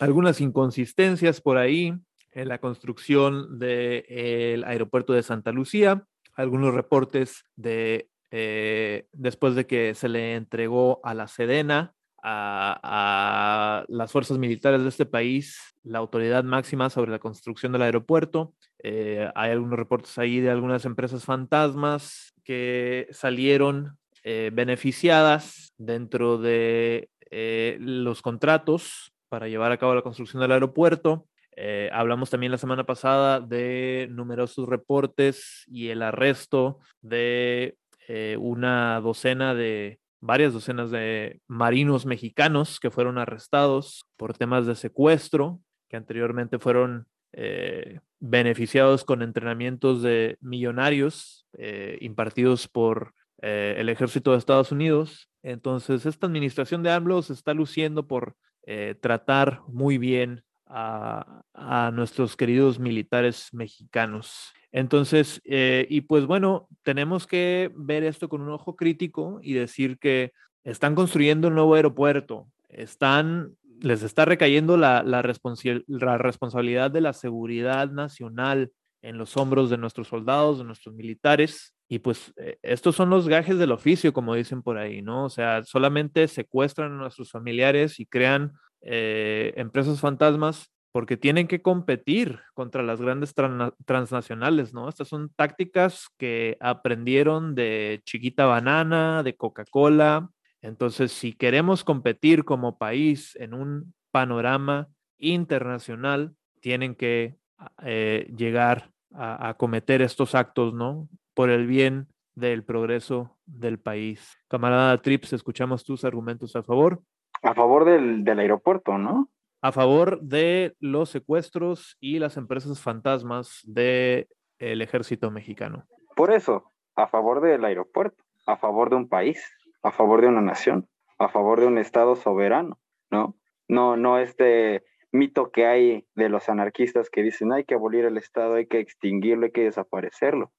algunas inconsistencias por ahí en la construcción del aeropuerto de Santa Lucía, algunos reportes de eh, después de que se le entregó a la Sedena a, las fuerzas militares de este país la autoridad máxima sobre la construcción del aeropuerto. Eh, hay algunos reportes ahí de algunas empresas fantasmas que salieron eh, beneficiadas dentro de los contratos para llevar a cabo la construcción del aeropuerto. Eh, hablamos también la semana pasada de numerosos reportes y el arresto de eh, una docena de, varias docenas de marinos mexicanos que fueron arrestados por temas de secuestro, que anteriormente fueron eh, beneficiados con entrenamientos de millonarios impartidos por el ejército de Estados Unidos. Entonces, esta administración de AMLO se está luciendo por tratar muy bien a, nuestros queridos militares mexicanos. Entonces, eh, y pues bueno, tenemos que ver esto con un ojo crítico y decir que están construyendo un nuevo aeropuerto, están, les está recayendo la, la responsabilidad de la seguridad nacional en los hombros de nuestros soldados, de nuestros militares. Y pues eh, estos son los gajes del oficio, como dicen por ahí, ¿no? O sea, solamente secuestran a nuestros familiares y crean eh, empresas fantasmas porque tienen que competir contra las grandes tran- transnacionales, ¿no? Estas son tácticas que aprendieron de Chiquita Banana, de Coca-Cola. Entonces, si queremos competir como país en un panorama internacional, tienen que eh, llegar a, a cometer estos actos, ¿no? Por el bien del progreso del país. Camarada Trips, escuchamos tus argumentos a favor. A favor del, del aeropuerto, ¿no? a favor de los secuestros y las empresas fantasmas del ejército mexicano. Por eso, a favor del aeropuerto, a favor de un país, a favor de una nación, a favor de un Estado soberano, ¿no? No, no este mito que hay de los anarquistas que dicen hay que abolir el Estado, hay que extinguirlo, hay que desaparecerlo.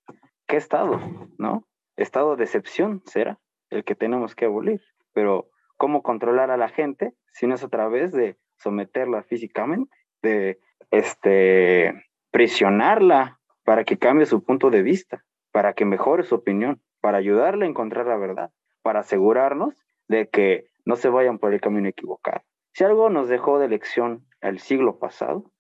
¿Qué Estado? ¿No? Estado de excepción será el que tenemos que abolir. Pero, ¿cómo controlar a la gente si no es a través de someterla físicamente, de este, prisionarla para que cambie su punto de vista, para que mejore su opinión, para ayudarle a encontrar la verdad, para asegurarnos de que no se vayan por el camino equivocado. Si algo nos dejó de lección el siglo pasado,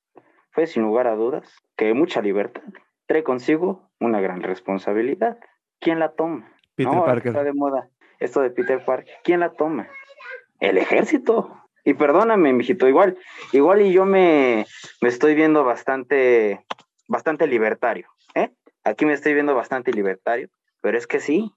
fue sin lugar a dudas que mucha libertad trae consigo una gran responsabilidad. ¿Quién la toma? Peter no, Parker. Está de moda esto de Peter Parker. ¿Quién la toma? El ejército. Y perdóname, mijito, igual, igual y yo me, me estoy viendo bastante, bastante libertario, ¿eh? Aquí me estoy viendo bastante libertario, pero es que sí,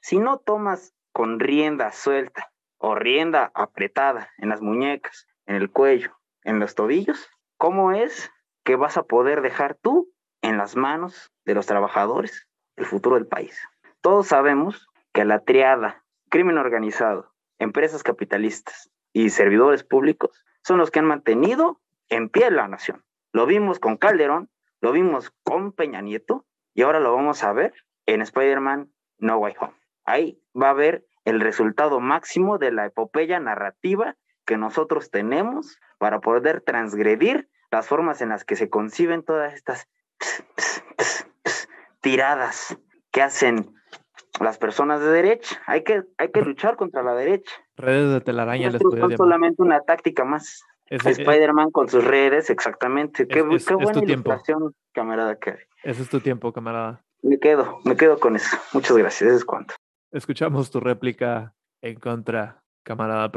si no tomas con rienda suelta o rienda apretada en las muñecas, en el cuello, en los tobillos, ¿cómo es que vas a poder dejar tú en las manos de los trabajadores el futuro del país? Todos sabemos que la triada, crimen organizado, empresas capitalistas y servidores públicos son los que han mantenido en pie la nación. Lo vimos con Calderón, lo vimos con Peña Nieto y ahora lo vamos a ver en Spider-Man No Way Home. Ahí va a ver el resultado máximo de la epopeya narrativa que nosotros tenemos para poder transgredir las formas en las que se conciben todas estas tiradas que hacen las personas de derecha. Hay que, hay que luchar contra la derecha. Redes de telaraña les son llamar. solamente una táctica más. Spider-Man con sus redes, exactamente. Qué, Es- qué es buena tiempo. ilustración, camarada Kerry. ese es tu tiempo, camarada. Me quedo, me quedo con eso. Muchas gracias. Eso es cuanto. Escuchamos tu réplica en contra, camarada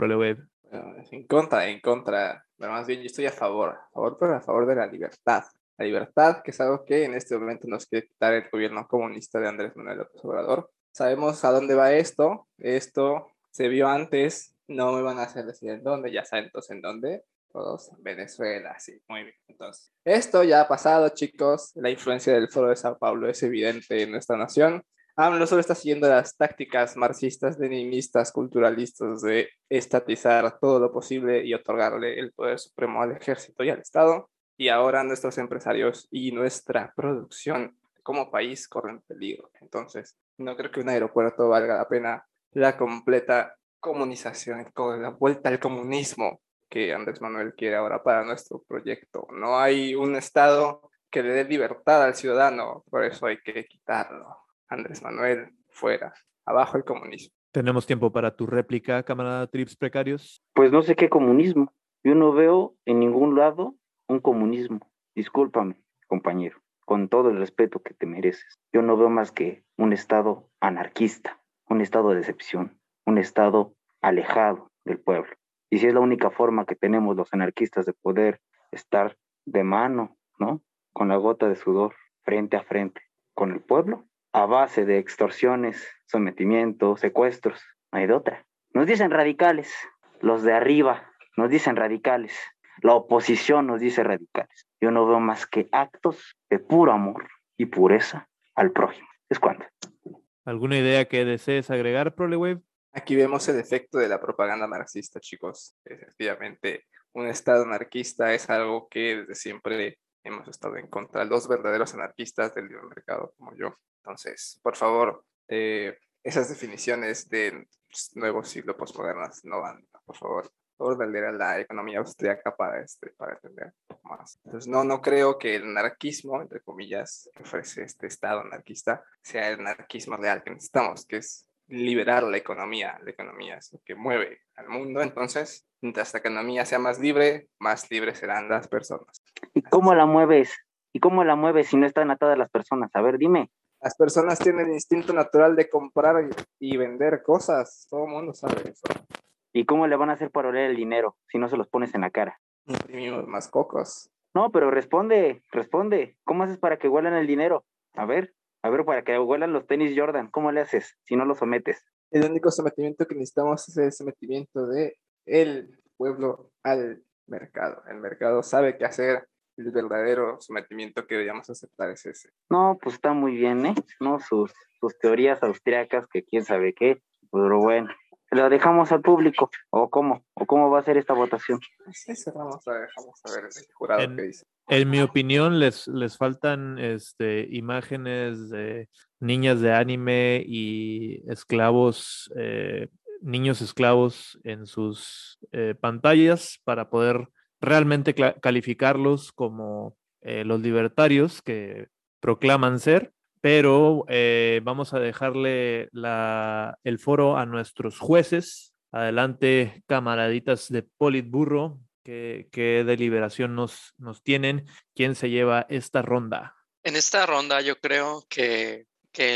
es en contra, en contra. Pero más bien yo estoy a favor, a favor, pero a favor de la libertad. La libertad, que es algo que en este momento nos quiere quitar el gobierno comunista de Andrés Manuel López Obrador. Sabemos a dónde va esto. Esto se vio antes. No me van a hacer decir en dónde, ya saben entonces en dónde. Todos en Venezuela, sí, muy bien. Entonces, esto ya ha pasado, chicos. La influencia del Foro de Sao Paulo es evidente en nuestra nación. AMLO solo está siguiendo las tácticas marxistas, leninistas, culturalistas de estatizar todo lo posible y otorgarle el poder supremo al ejército y al Estado. Y ahora nuestros empresarios y nuestra producción como país corren peligro. Entonces, no creo que un aeropuerto valga la pena la completa comunización, con la vuelta al comunismo que Andrés Manuel quiere ahora para nuestro proyecto. No hay un Estado que le dé libertad al ciudadano, por eso hay que quitarlo. Andrés Manuel, fuera, abajo el comunismo. Tenemos tiempo para tu réplica, camarada Trips Precarios. Pues no sé qué comunismo. Yo no veo en ningún lado un comunismo. Discúlpame, compañero, con todo el respeto que te mereces. Yo no veo más que un estado anarquista, un estado de decepción, un estado alejado del pueblo. Y si es la única forma que tenemos los anarquistas de poder estar de mano, ¿no? Con la gota de sudor, frente a frente, con el pueblo, a base de extorsiones, sometimiento, secuestros, no hay de otra. Nos dicen radicales, los de arriba nos dicen radicales, la oposición nos dice radicales. Yo no veo más que actos de puro amor y pureza al prójimo. Es cuando. ¿Alguna idea que desees agregar, Prolewave? Aquí vemos el efecto de la propaganda marxista, chicos. Efectivamente, un Estado anarquista es algo que desde siempre hemos estado en contra. Los verdaderos anarquistas del libre mercado, como yo. Entonces, por favor, eh, esas definiciones de nuevo siglo postmodernas no van, por favor. A la economía austríaca para, este, para entender más. Entonces, no, no creo que el anarquismo, entre comillas, que ofrece este Estado anarquista, sea el anarquismo real que necesitamos, que es liberar la economía. La economía es lo que mueve al mundo. Entonces, mientras la economía sea más libre, más libres serán las personas. ¿Y cómo la mueves? ¿Y cómo la mueves si no están atadas las personas? A ver, dime. Las personas tienen el instinto natural de comprar y, y vender cosas. Todo el mundo sabe eso. ¿Y cómo le van a hacer para oler el dinero si no se los pones en la cara? Imprimimos más cocos. No, pero responde, responde. ¿Cómo haces para que huelan el dinero? A ver, a ver, para que huelan los tenis Jordan, ¿cómo le haces si no los sometes? El único sometimiento que necesitamos es el sometimiento de el pueblo al mercado. El mercado sabe qué hacer. El verdadero sometimiento que deberíamos aceptar es ese. No, pues está muy bien, ¿eh? No, sus, sus teorías austriacas, que quién sabe qué, pero bueno. ¿Lo dejamos al público? ¿O cómo? ¿O cómo va a ser esta votación? Vamos a ver, vamos a ver el jurado En- que dice. En mi opinión, les, les faltan este, imágenes de niñas de anime y esclavos, eh, niños esclavos en sus eh, pantallas para poder realmente calificarlos como eh, los libertarios que proclaman ser. Pero eh, vamos a dejarle el foro a nuestros jueces. Adelante, camaraditas de Politburro, ¿qué, deliberación nos, tienen? ¿Quién se lleva esta ronda? En esta ronda yo creo que,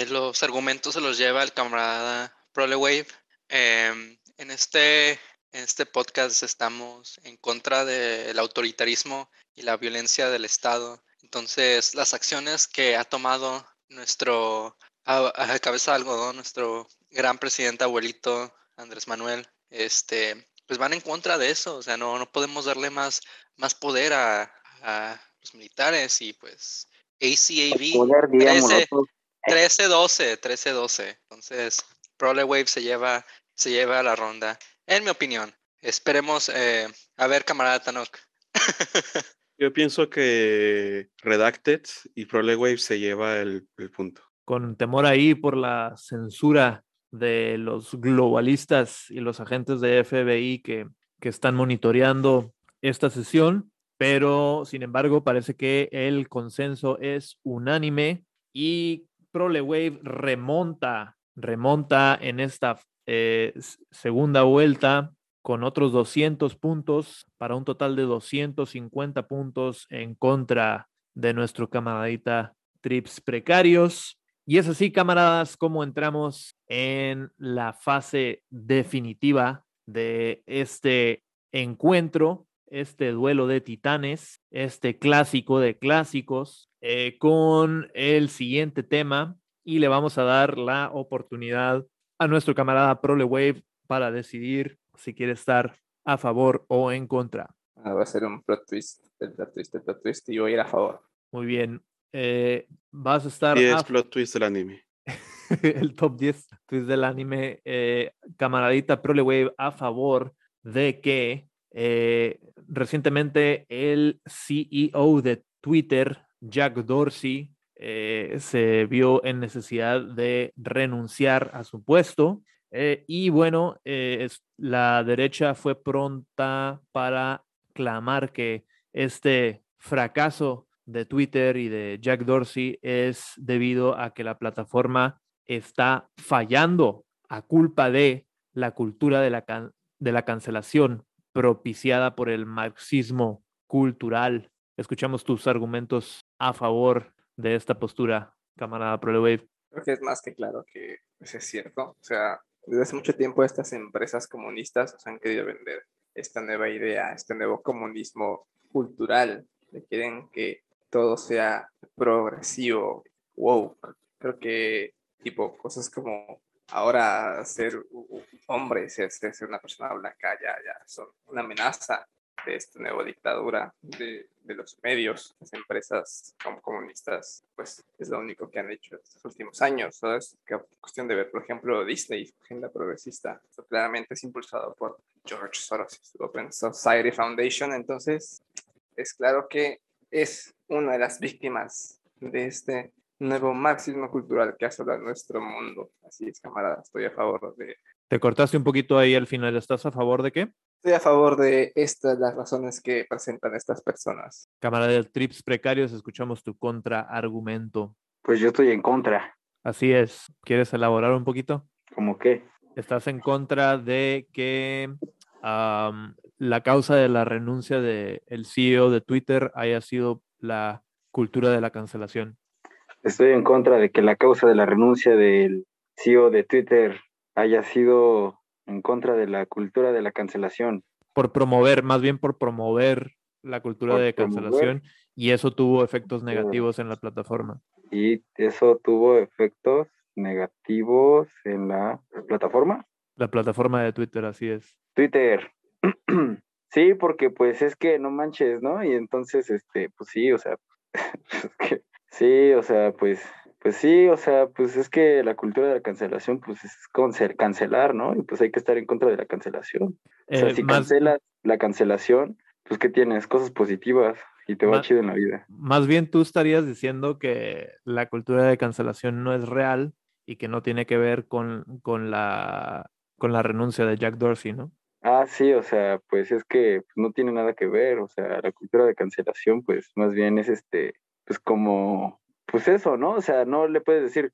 los argumentos se los lleva el camarada Prolewave. Em, este, en este podcast estamos en contra del autoritarismo y la violencia del Estado. Entonces, las acciones que ha tomado nuestro a, a cabeza de algodón, nuestro gran presidente abuelito Andrés Manuel, este, pues van en contra de eso. O sea, no, no podemos darle más, más poder a, a los militares y pues ACAB Poder, digámoslo 13, todo. 13-12, 13-12. Entonces, Prolewave se lleva, se lleva a la ronda, en mi opinión. Esperemos, eh, a ver, camarada Tanok. *laughs* Yo pienso que Redacted y Prolewave se lleva el, punto. Con temor ahí por la censura de los globalistas y los agentes de FBI que, que están monitoreando esta sesión, pero sin embargo parece que el consenso es unánime y ProleWave remonta, remonta en esta eh, segunda vuelta con otros 200 puntos para un total de 250 puntos en contra de nuestro camaradita Trips Precarios. Y es así, camaradas, como entramos en la fase definitiva de este encuentro, este duelo de titanes, este clásico de clásicos, eh, con el siguiente tema y le vamos a dar la oportunidad a nuestro camarada ProleWave para decidir si quiere estar a favor o en contra. Ah, va a ser un plot twist, el plot twist, el plot twist, y yo voy a ir a favor. Muy bien. eh, vas a estar 10 a plot twist del anime. *laughs* el top 10 tweets del anime, eh, camaradita ProleWave a favor de que eh, recientemente el CEO de Twitter, Jack Dorsey, eh, se vio en necesidad de renunciar a su puesto. Eh, y bueno, eh, es- la derecha fue pronta para clamar que este fracaso de Twitter y de Jack Dorsey es debido a que la plataforma está fallando a culpa de la cultura de la, can- de la cancelación propiciada por el marxismo cultural. Escuchamos tus argumentos a favor de esta postura, camarada ProLewave. Creo que es más que claro que eso es cierto. O sea, desde hace mucho tiempo estas empresas comunistas han querido vender esta nueva idea, este nuevo comunismo cultural. Le quieren que todo sea progresivo, wow. Creo que tipo cosas como ahora ser hombre, ser ser una persona blanca ya, ya son una amenaza de esta nueva dictadura de, de los medios, las empresas comunistas, pues es lo único que han hecho estos últimos años. ¿sabes? Que cuestión de ver, por ejemplo, Disney, agenda progresista, esto claramente es impulsado por George Soros, su Open Society Foundation, entonces es claro que es una de las víctimas de este nuevo marxismo cultural que asola nuestro mundo. Así es, camarada, estoy a favor de Te cortaste un poquito ahí al final. ¿Estás a favor de qué? Estoy a favor de estas las razones que presentan estas personas. Camarada de Trips Precarios, escuchamos tu contraargumento. Pues yo estoy en contra. Así es. ¿Quieres elaborar un poquito? ¿Cómo qué? Estás en contra de que la causa de la renuncia del CEO de Twitter haya sido la cultura de la cancelación. Estoy en contra de que la causa de la renuncia del CEO de Twitter haya sido en contra de la cultura de la cancelación. Por promover, más bien por promover la cultura Por de promover. cancelación y eso tuvo efectos negativos en la plataforma. Y eso tuvo efectos negativos en la plataforma. La plataforma de Twitter, así es. Twitter. *clears throat* sí, porque pues es que no manches, ¿no? Y entonces, este, pues sí, o sea, *laughs* es que, sí, o sea, pues, pues sí, o sea, pues es que la cultura de la cancelación, pues es conce- cancelar, ¿no? Y pues hay que estar en contra de la cancelación. O sea, Eh, si más- cancelas la cancelación, pues ¿qué tienes? Cosas positivas y te va Ma- chido en la vida. Más bien tú estarías diciendo que la cultura de cancelación no es real y que no tiene que ver con, con, la, con la renuncia de Jack Dorsey, ¿no? Ah, sí, o sea, pues es que no tiene nada que ver, o sea, la cultura de cancelación, pues más bien es este, pues como, pues eso, ¿no? O sea, no le puedes decir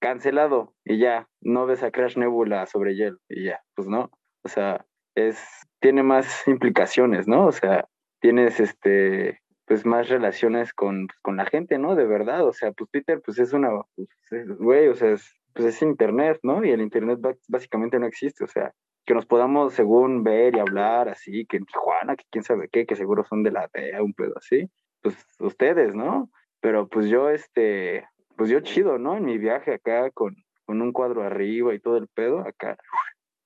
cancelado y ya, no ves a Crash Nebula sobre hielo y ya, pues no, o sea, es, tiene más implicaciones, ¿no? O sea, tienes este, pues más relaciones con, pues, con la gente, ¿no? De verdad, o sea, pues Twitter, pues es una, pues, es- güey, o sea, es, pues es internet, ¿no? Y el internet básicamente no existe, o sea, que nos podamos según ver y hablar así, que en Tijuana, que quién sabe qué, que seguro son de la DEA, un pedo así, pues ustedes, ¿no? Pero pues yo, este, pues yo chido, ¿no? En mi viaje acá con, con un cuadro arriba y todo el pedo, acá,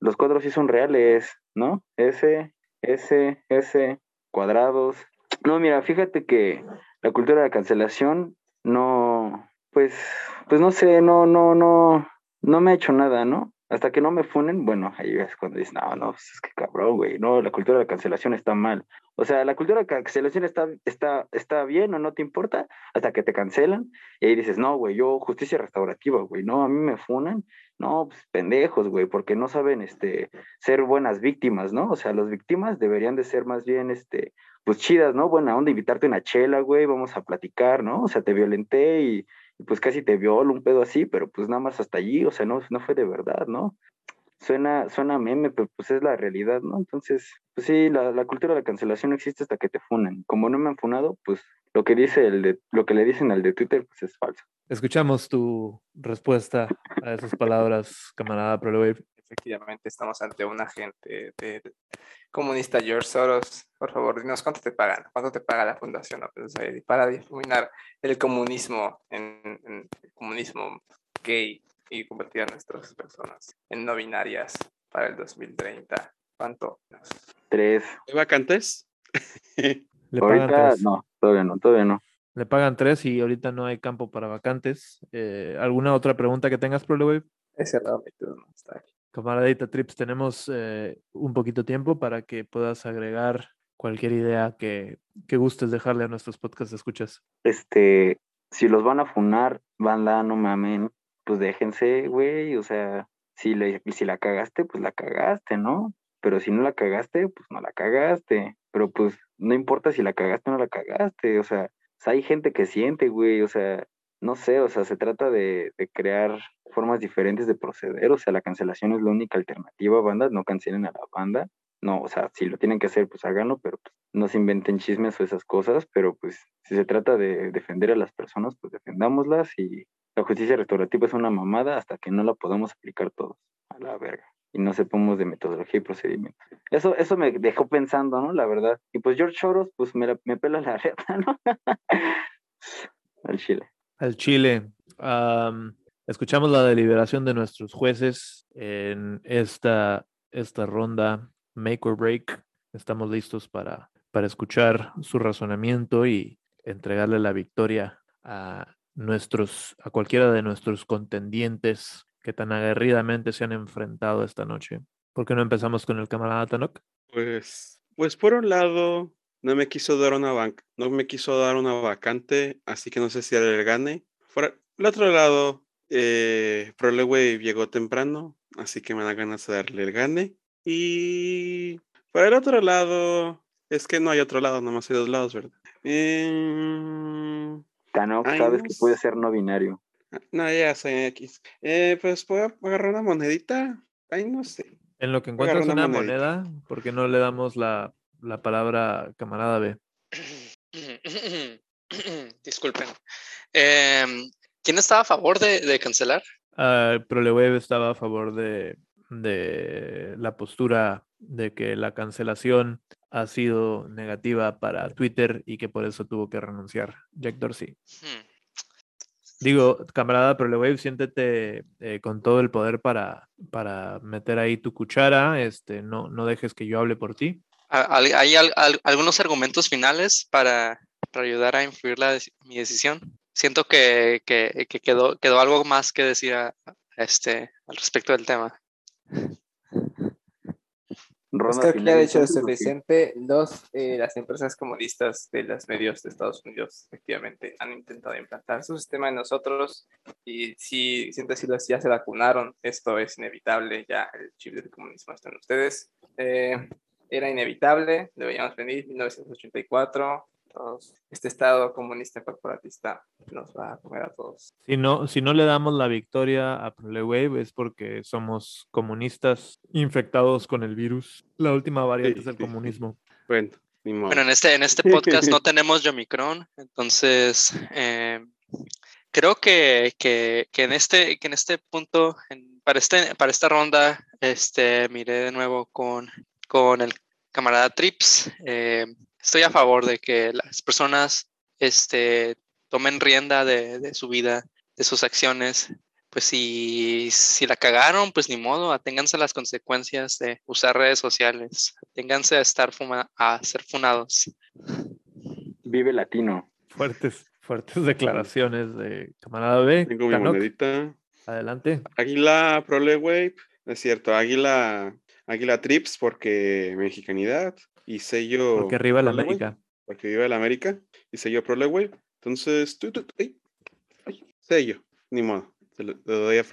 los cuadros sí son reales, ¿no? S, S, S, cuadrados. No, mira, fíjate que la cultura de cancelación no, pues, pues no sé, no, no, no, no me ha hecho nada, ¿no? Hasta que no me funen, bueno, ahí es cuando dices, no, no, pues es que cabrón, güey, no, la cultura de la cancelación está mal. O sea, la cultura de cancelación está, está, está bien o no te importa hasta que te cancelan y ahí dices, no, güey, yo justicia restaurativa, güey, no, a mí me funan No, pues pendejos, güey, porque no saben este, ser buenas víctimas, ¿no? O sea, las víctimas deberían de ser más bien, este, pues chidas, ¿no? Buena onda, invitarte una chela, güey, vamos a platicar, ¿no? O sea, te violenté y, pues casi te violo, un pedo así, pero pues nada más hasta allí, o sea, no, no fue de verdad, ¿no? Suena, suena meme, pero pues es la realidad, ¿no? Entonces, pues sí, la, la cultura de la cancelación existe hasta que te funan. Como no me han funado, pues lo que dice el de, lo que le dicen al de Twitter, pues es falso. Escuchamos tu respuesta a esas palabras, camarada ProLewave. Efectivamente, estamos ante un agente del comunista George Soros. Por favor, dinos cuánto te pagan, cuánto te paga la Fundación Open Society para difuminar el comunismo en, en el comunismo gay y convertir a nuestras personas en no binarias para el 2030. ¿Cuánto? Tres. ¿Hay vacantes? *laughs* Le pagan Ahorita tres. no, todavía no, todavía no. Le pagan tres y ahorita no hay campo para vacantes. Eh, ¿Alguna otra pregunta que tengas, ProLewave? He cerrado mi turno. Está aquí. Camaradita Trips, tenemos eh, un poquito tiempo para que puedas agregar cualquier idea que, que gustes dejarle a nuestros podcasts de escuchas. Este, si los van a funar, banda, no mamen, pues déjense, güey, o sea, si, le, si la cagaste, pues la cagaste, ¿no? Pero si no la cagaste, pues no la cagaste. Pero pues no importa si la cagaste o no la cagaste, o sea, hay gente que siente, güey, o sea, no sé, o sea, se trata de, de crear formas diferentes de proceder, o sea, la cancelación es la única alternativa, banda, no cancelen a la banda, no, o sea, si lo tienen que hacer, pues háganlo, pero pues, no se inventen chismes o esas cosas, pero pues si se trata de defender a las personas, pues defendámoslas y la justicia restaurativa es una mamada hasta que no la podamos aplicar todos, a la verga, y no sepamos de metodología y procedimiento. Eso, eso me dejó pensando, ¿no? La verdad. Y pues George Soros, pues me, la- me pela la *laughs* reta, ¿no? Al chile. Al Chile. am, escuchamos la deliberación de nuestros jueces en esta, esta ronda Make or Break. Estamos listos para, para escuchar su razonamiento y entregarle la victoria a nuestros, a cualquiera de nuestros contendientes que tan aguerridamente se han enfrentado esta noche. ¿Por qué no empezamos con el camarada Tanok? Pues, pues por un lado, no me quiso dar una banca, no me quiso dar una vacante, así que no sé si él gane. Por el otro lado, eh, Proleway llegó temprano, así que me da ganas de darle el gane. Y por el otro lado, es que no hay otro lado, nomás hay dos lados, ¿verdad? Em, Tanok, Ay, sabes no que sé. puede ser no binario. no, ya soy X. Eh, pues a agarrar una monedita. Ay, no sé. En lo que encuentras una una moneda, ¿por qué no le damos la, la palabra camarada B? *coughs* Disculpen. Em, ¿Quién estaba a favor de, de cancelar? Ah, ProLeweb estaba a favor de, de la postura de que la cancelación ha sido negativa para Twitter y que por eso tuvo que renunciar Jack Dorsey. Hmm. Digo, camarada ProLeweb, siéntete eh, con todo el poder para, para meter ahí tu cuchara, este, no, no dejes que yo hable por ti. ¿Ha- ¿Hay, hay al- al- algunos argumentos finales para, para ayudar a influir la mi decisión? Siento que, que- que quedó, quedó algo más que decir a- a este, al respecto del tema. Pues creo que ya final, ha dicho lo entonces, ¿o qué? suficiente. Los, eh, las empresas comunistas de los medios de Estados Unidos efectivamente han intentado implantar su sistema en nosotros y si siento decirlo ya se vacunaron. Esto es inevitable, ya el chip del comunismo está en ustedes. Eh, era inevitable, lo veíamos venir 1984. todos- este estado comunista corporatista nos va a comer a todos. Si no, si no le damos la victoria a ProLeweb es porque somos comunistas infectados con el virus, la última variante Sí, es el sí, sí. comunismo. Bueno, ni modo. Bueno, en este, en este *laughs* podcast no tenemos Yomicron, entonces eh, creo que, que, que en este, que en este punto, en- para, este, para esta ronda, este, miré de nuevo con, con el camarada Trips. eh, estoy a favor de que las personas este, tomen rienda de, de su vida, de sus acciones. Pues si, si la cagaron, pues ni modo, aténganse a las consecuencias de usar redes sociales, aténganse a estar fuma- a ser funados. Vive latino. Fuertes, fuertes declaraciones de camarada B. Tengo mi monedita. adelante. Águila Prolewave, no es cierto, Águila, Águila Trips porque mexicanidad y sello Porque arriba la América. porque vive la América y sello Prolewave. Entonces, tú, tú, ay, ay, sello, ni modo. se lo, lo doy a.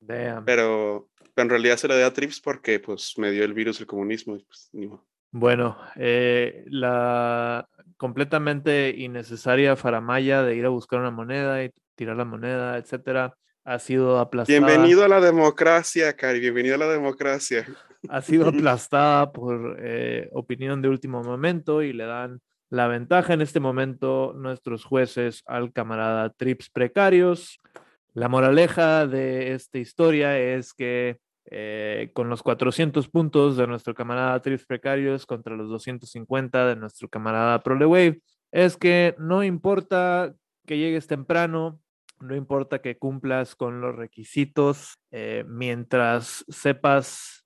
Damn. Pero, pero en realidad se lo doy a Trips porque pues me dio el virus el comunismo y pues ni modo. Bueno, eh, la completamente innecesaria faramaya de ir a buscar una moneda y tirar la moneda, etcétera, ha sido aplastada. Bienvenido a la democracia, Cari, bienvenido a la democracia. ha sido *laughs* aplastada por eh, opinión de último momento y le dan la ventaja en este momento nuestros jueces al camarada Trips Precarios. La moraleja de esta historia es que eh, con los 400 puntos de nuestro camarada Trips Precarios contra los 250 de nuestro camarada Prolewave, es que no importa que llegues temprano, no importa que cumplas con los requisitos, eh, mientras sepas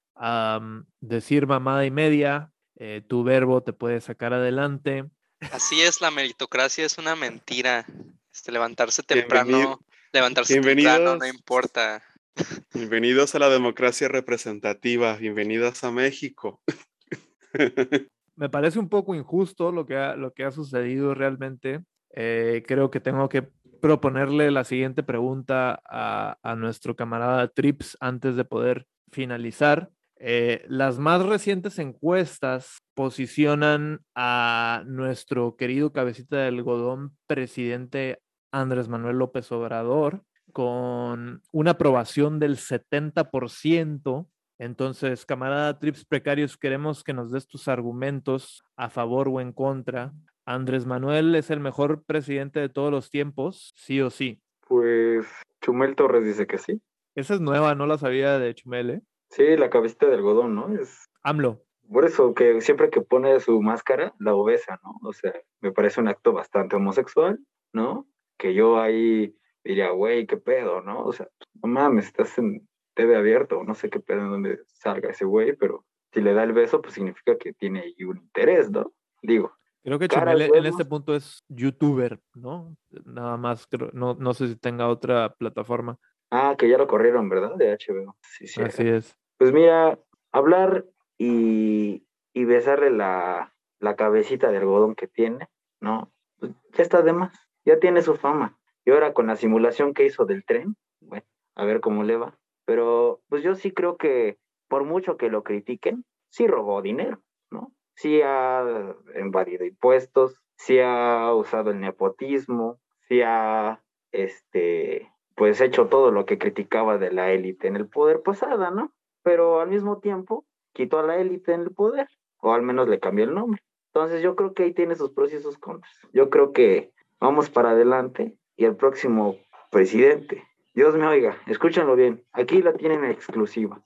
decir mamada y media, eh, tu verbo te puede sacar adelante. Así es, la meritocracia es una mentira. Este, levantarse Bienvenido- temprano, levantarse temprano no importa. *laughs* Bienvenidos a la democracia representativa, bienvenidos a México. *laughs* me parece un poco injusto lo que ha, lo que ha sucedido realmente. Eh, creo que tengo que proponerle la siguiente pregunta a, a nuestro camarada Trips antes de poder finalizar. Eh, las más recientes encuestas posicionan a nuestro querido cabecita de algodón, presidente Andrés Manuel López Obrador, con una aprobación del 70%. Entonces, camarada Trips Precarios, queremos que nos des tus argumentos a favor o en contra. Andrés Manuel es el mejor presidente de todos los tiempos, sí o sí. Pues Chumel Torres dice que sí. Esa es nueva, no la sabía de Chumel, ¿eh? Sí, la cabecita de algodón, ¿no? Es AMLO. por eso que siempre que pone su máscara, la obesa, ¿no? O sea, me parece un acto bastante homosexual, ¿no? Que yo ahí diría, güey, qué pedo, ¿no? O sea, no mames, estás en TV abierto, no sé qué pedo en donde salga ese güey, pero si le da el beso, pues significa que tiene ahí un interés, ¿no? Digo, Creo que Chumel en huevos. este punto es youtuber, ¿no? Nada más, creo- no, no sé si tenga otra plataforma. ah, que ya lo corrieron, ¿verdad? De HBO. Sí, sí. Así es. Pues mira, hablar y, y besarle la, la cabecita de algodón que tiene, ¿no? Pues ya está de más, ya tiene su fama. Y ahora con la simulación que hizo del tren, bueno, a ver cómo le va. Pero pues yo sí creo que por mucho que lo critiquen, sí robó dinero, ¿no? Sí ha invadido impuestos, sí ha usado el nepotismo, sí ha, este, pues hecho todo lo que criticaba de la élite en el poder pasada, ¿no? Pero al mismo tiempo quitó a la élite en el poder, o al menos le cambió el nombre. Entonces yo creo que ahí tiene sus pros y sus contras. Yo creo que vamos para adelante y el próximo presidente, Dios me oiga, escúchenlo bien, aquí la tienen en exclusiva.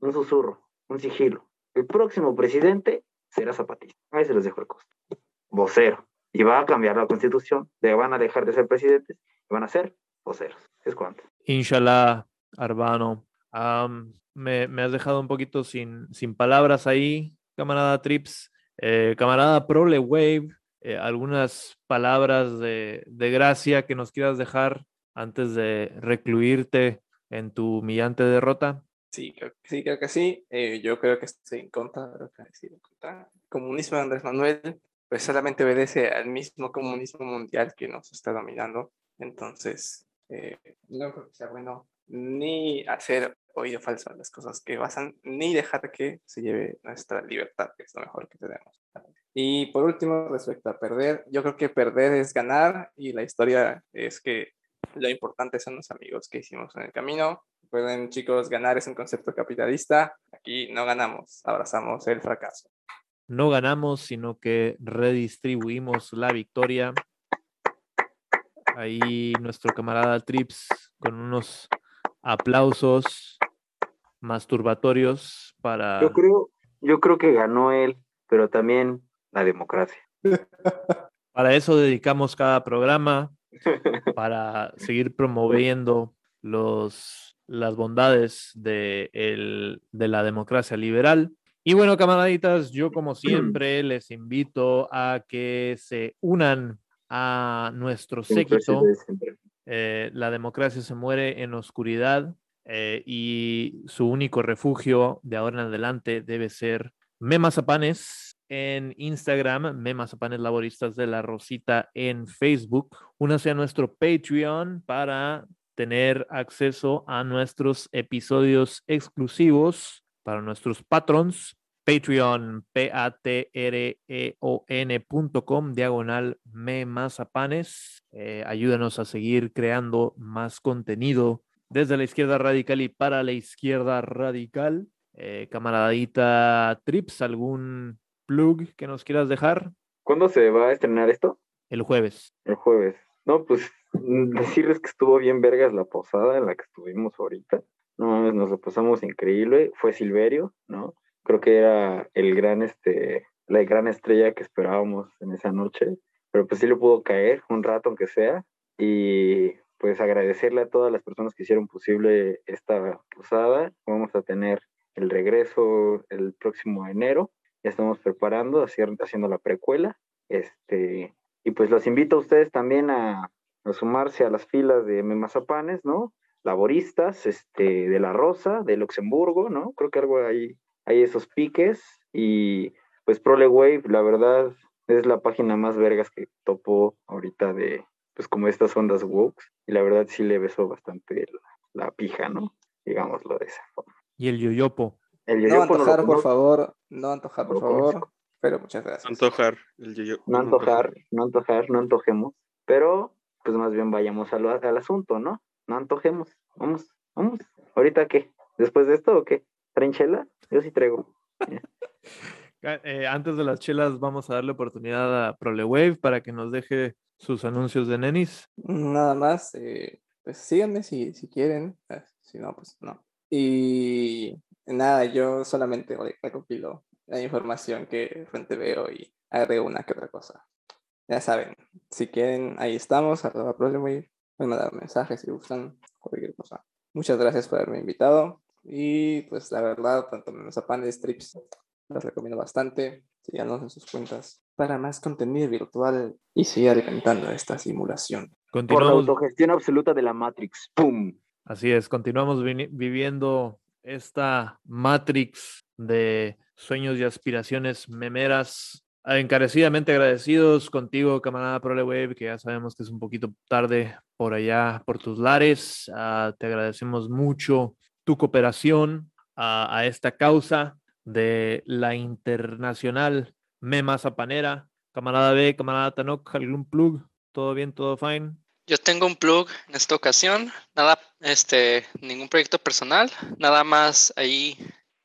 Un susurro, un sigilo. El próximo presidente será Zapatista. Ahí se los dejo el costo. Vocero. Y va a cambiar la constitución. Van a dejar de ser presidentes y van a ser voceros. Es cuanto. Inshallah, Arbano. Am, me, me has dejado un poquito sin, sin palabras ahí, camarada Trips. Eh, camarada Prole Wave, eh, algunas palabras de, de gracia que nos quieras dejar antes de recluirte en tu humillante derrota. Sí, creo sí, creo que sí. Eh, yo creo que estoy en contra de lo que ha. El comunismo de Andrés Manuel pues solamente obedece al mismo comunismo mundial que nos está dominando. Entonces, eh, no creo que sea bueno ni hacer oído falso a las cosas que pasan, ni dejar que se lleve nuestra libertad, que es lo mejor que tenemos. Y por último, respecto a perder, yo creo que perder es ganar y la historia es que lo importante son los amigos que hicimos en el camino. Recuerden, chicos, ganar es un concepto capitalista. Aquí no ganamos, abrazamos el fracaso. No ganamos, sino que redistribuimos la victoria. Ahí nuestro camarada Trips con unos aplausos masturbatorios para... Yo creo, yo creo que ganó él, pero también la democracia. *laughs* Para eso dedicamos cada programa, para seguir promoviendo los, las bondades de, el- de la democracia liberal. Y bueno, camaraditas, yo como siempre les invito a que se unan a nuestro séquito. Eh, la democracia se muere en oscuridad eh, y su único refugio de ahora en adelante debe ser Memazapanes en Instagram, Memazapanes Laboristas de la Rosita en Facebook. Únase a nuestro Patreon para tener acceso a nuestros episodios exclusivos para nuestros patrons. Patreon, p-a-t-r-e-o-n.com, diagonal me mazapanes. Eh, ayúdanos a seguir creando más contenido desde la izquierda radical y para la izquierda radical. Eh, camaradita Trips, ¿algún plug que nos quieras dejar? ¿Cuándo se va a estrenar esto? El jueves. El jueves. No, pues *laughs* decirles que estuvo bien vergas la posada en la que estuvimos ahorita. No mames, nos lo pasamos increíble. Fue Silverio, ¿no? Creo que era el gran, este, la gran estrella que esperábamos en esa noche. Pero pues sí le pudo caer un rato, aunque sea. Y pues agradecerle a todas las personas que hicieron posible esta posada. Vamos a tener el regreso el próximo enero. Ya estamos preparando, haciendo, la precuela. Este, y pues los invito a ustedes también a, a sumarse a las filas de Memazapanes, ¿no? Laboristas, este, de La Rosa, de Luxemburgo, ¿no? Creo que algo ahí, hay esos piques. Y pues ProleWave, la verdad, es la página más vergas que topo ahorita de, pues como estas ondas woke. Y la verdad sí le besó bastante la, la pija, ¿no? Digámoslo de esa forma. Y el yoyopo. El No yoyopo no lo antojar, por favor. No antojar, por favor. Pero muchas gracias. Antojar. El yo, no antojar, no antojar, no antojemos, pero pues más bien vayamos al, al asunto, ¿no? No antojemos, vamos, vamos. ¿Ahorita qué? ¿Después de esto o qué? ¿Traen chela? Yo sí traigo. *laughs* Eh, antes de las chelas, vamos a darle oportunidad a ProleWave para que nos deje sus anuncios de nenis. Nada más, eh, pues síganme si, si quieren, eh, si no, pues no. Y nada, yo solamente re- recopilo la información que frente veo y agrego una que otra cosa. Ya saben, si quieren, ahí estamos, arroba Problemwave, pueden mandar mensajes si gustan, cualquier cosa. Muchas gracias por haberme invitado y pues la verdad, tanto Memozapan de Strips, los recomiendo bastante. Síganos en sus cuentas para más contenido virtual y seguir alimentando esta simulación. Por la Continuamos, autogestión absoluta de la Matrix. ¡Pum! así es, continuamos viviendo esta matrix de sueños y aspiraciones memeras. Encarecidamente agradecidos contigo, camarada ProleWave, que ya sabemos que es un poquito tarde por allá, por tus lares. Ah, te agradecemos mucho tu cooperación a, a esta causa de la internacional Mema Zapanera. Camarada B, camarada Tanok, algún plug, todo bien, todo fine. Yo tengo un plug en esta ocasión, nada, este, ningún proyecto personal, nada más ahí,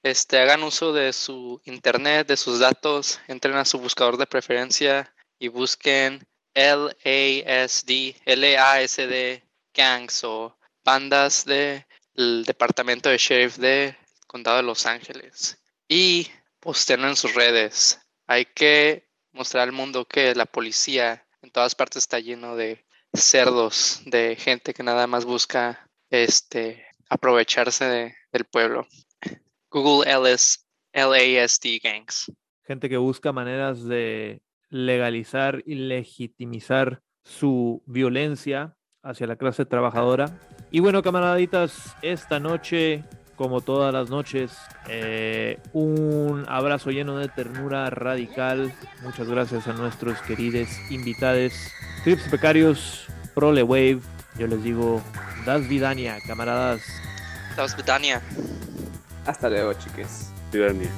este, hagan uso de su internet, de sus datos, entren a su buscador de preferencia y busquen LASD, LASD gangs o bandas del departamento de sheriff de condado de Los Ángeles y postenlo en sus redes. Hay que mostrar al mundo que la policía en todas partes está lleno de cerdos, de gente que nada más busca este aprovecharse de- del pueblo. Google LS, LASD gangs. gente que busca maneras de legalizar y legitimizar su violencia hacia la clase trabajadora. Y bueno, camaraditas, esta noche, como todas las noches, eh, un abrazo lleno de ternura radical. Muchas gracias a nuestros queridos invitados, Trips Becarios, Prole Wave. Yo les digo, Das Vidania, camaradas. Was Vidania. Hasta luego, chiques. Tirania.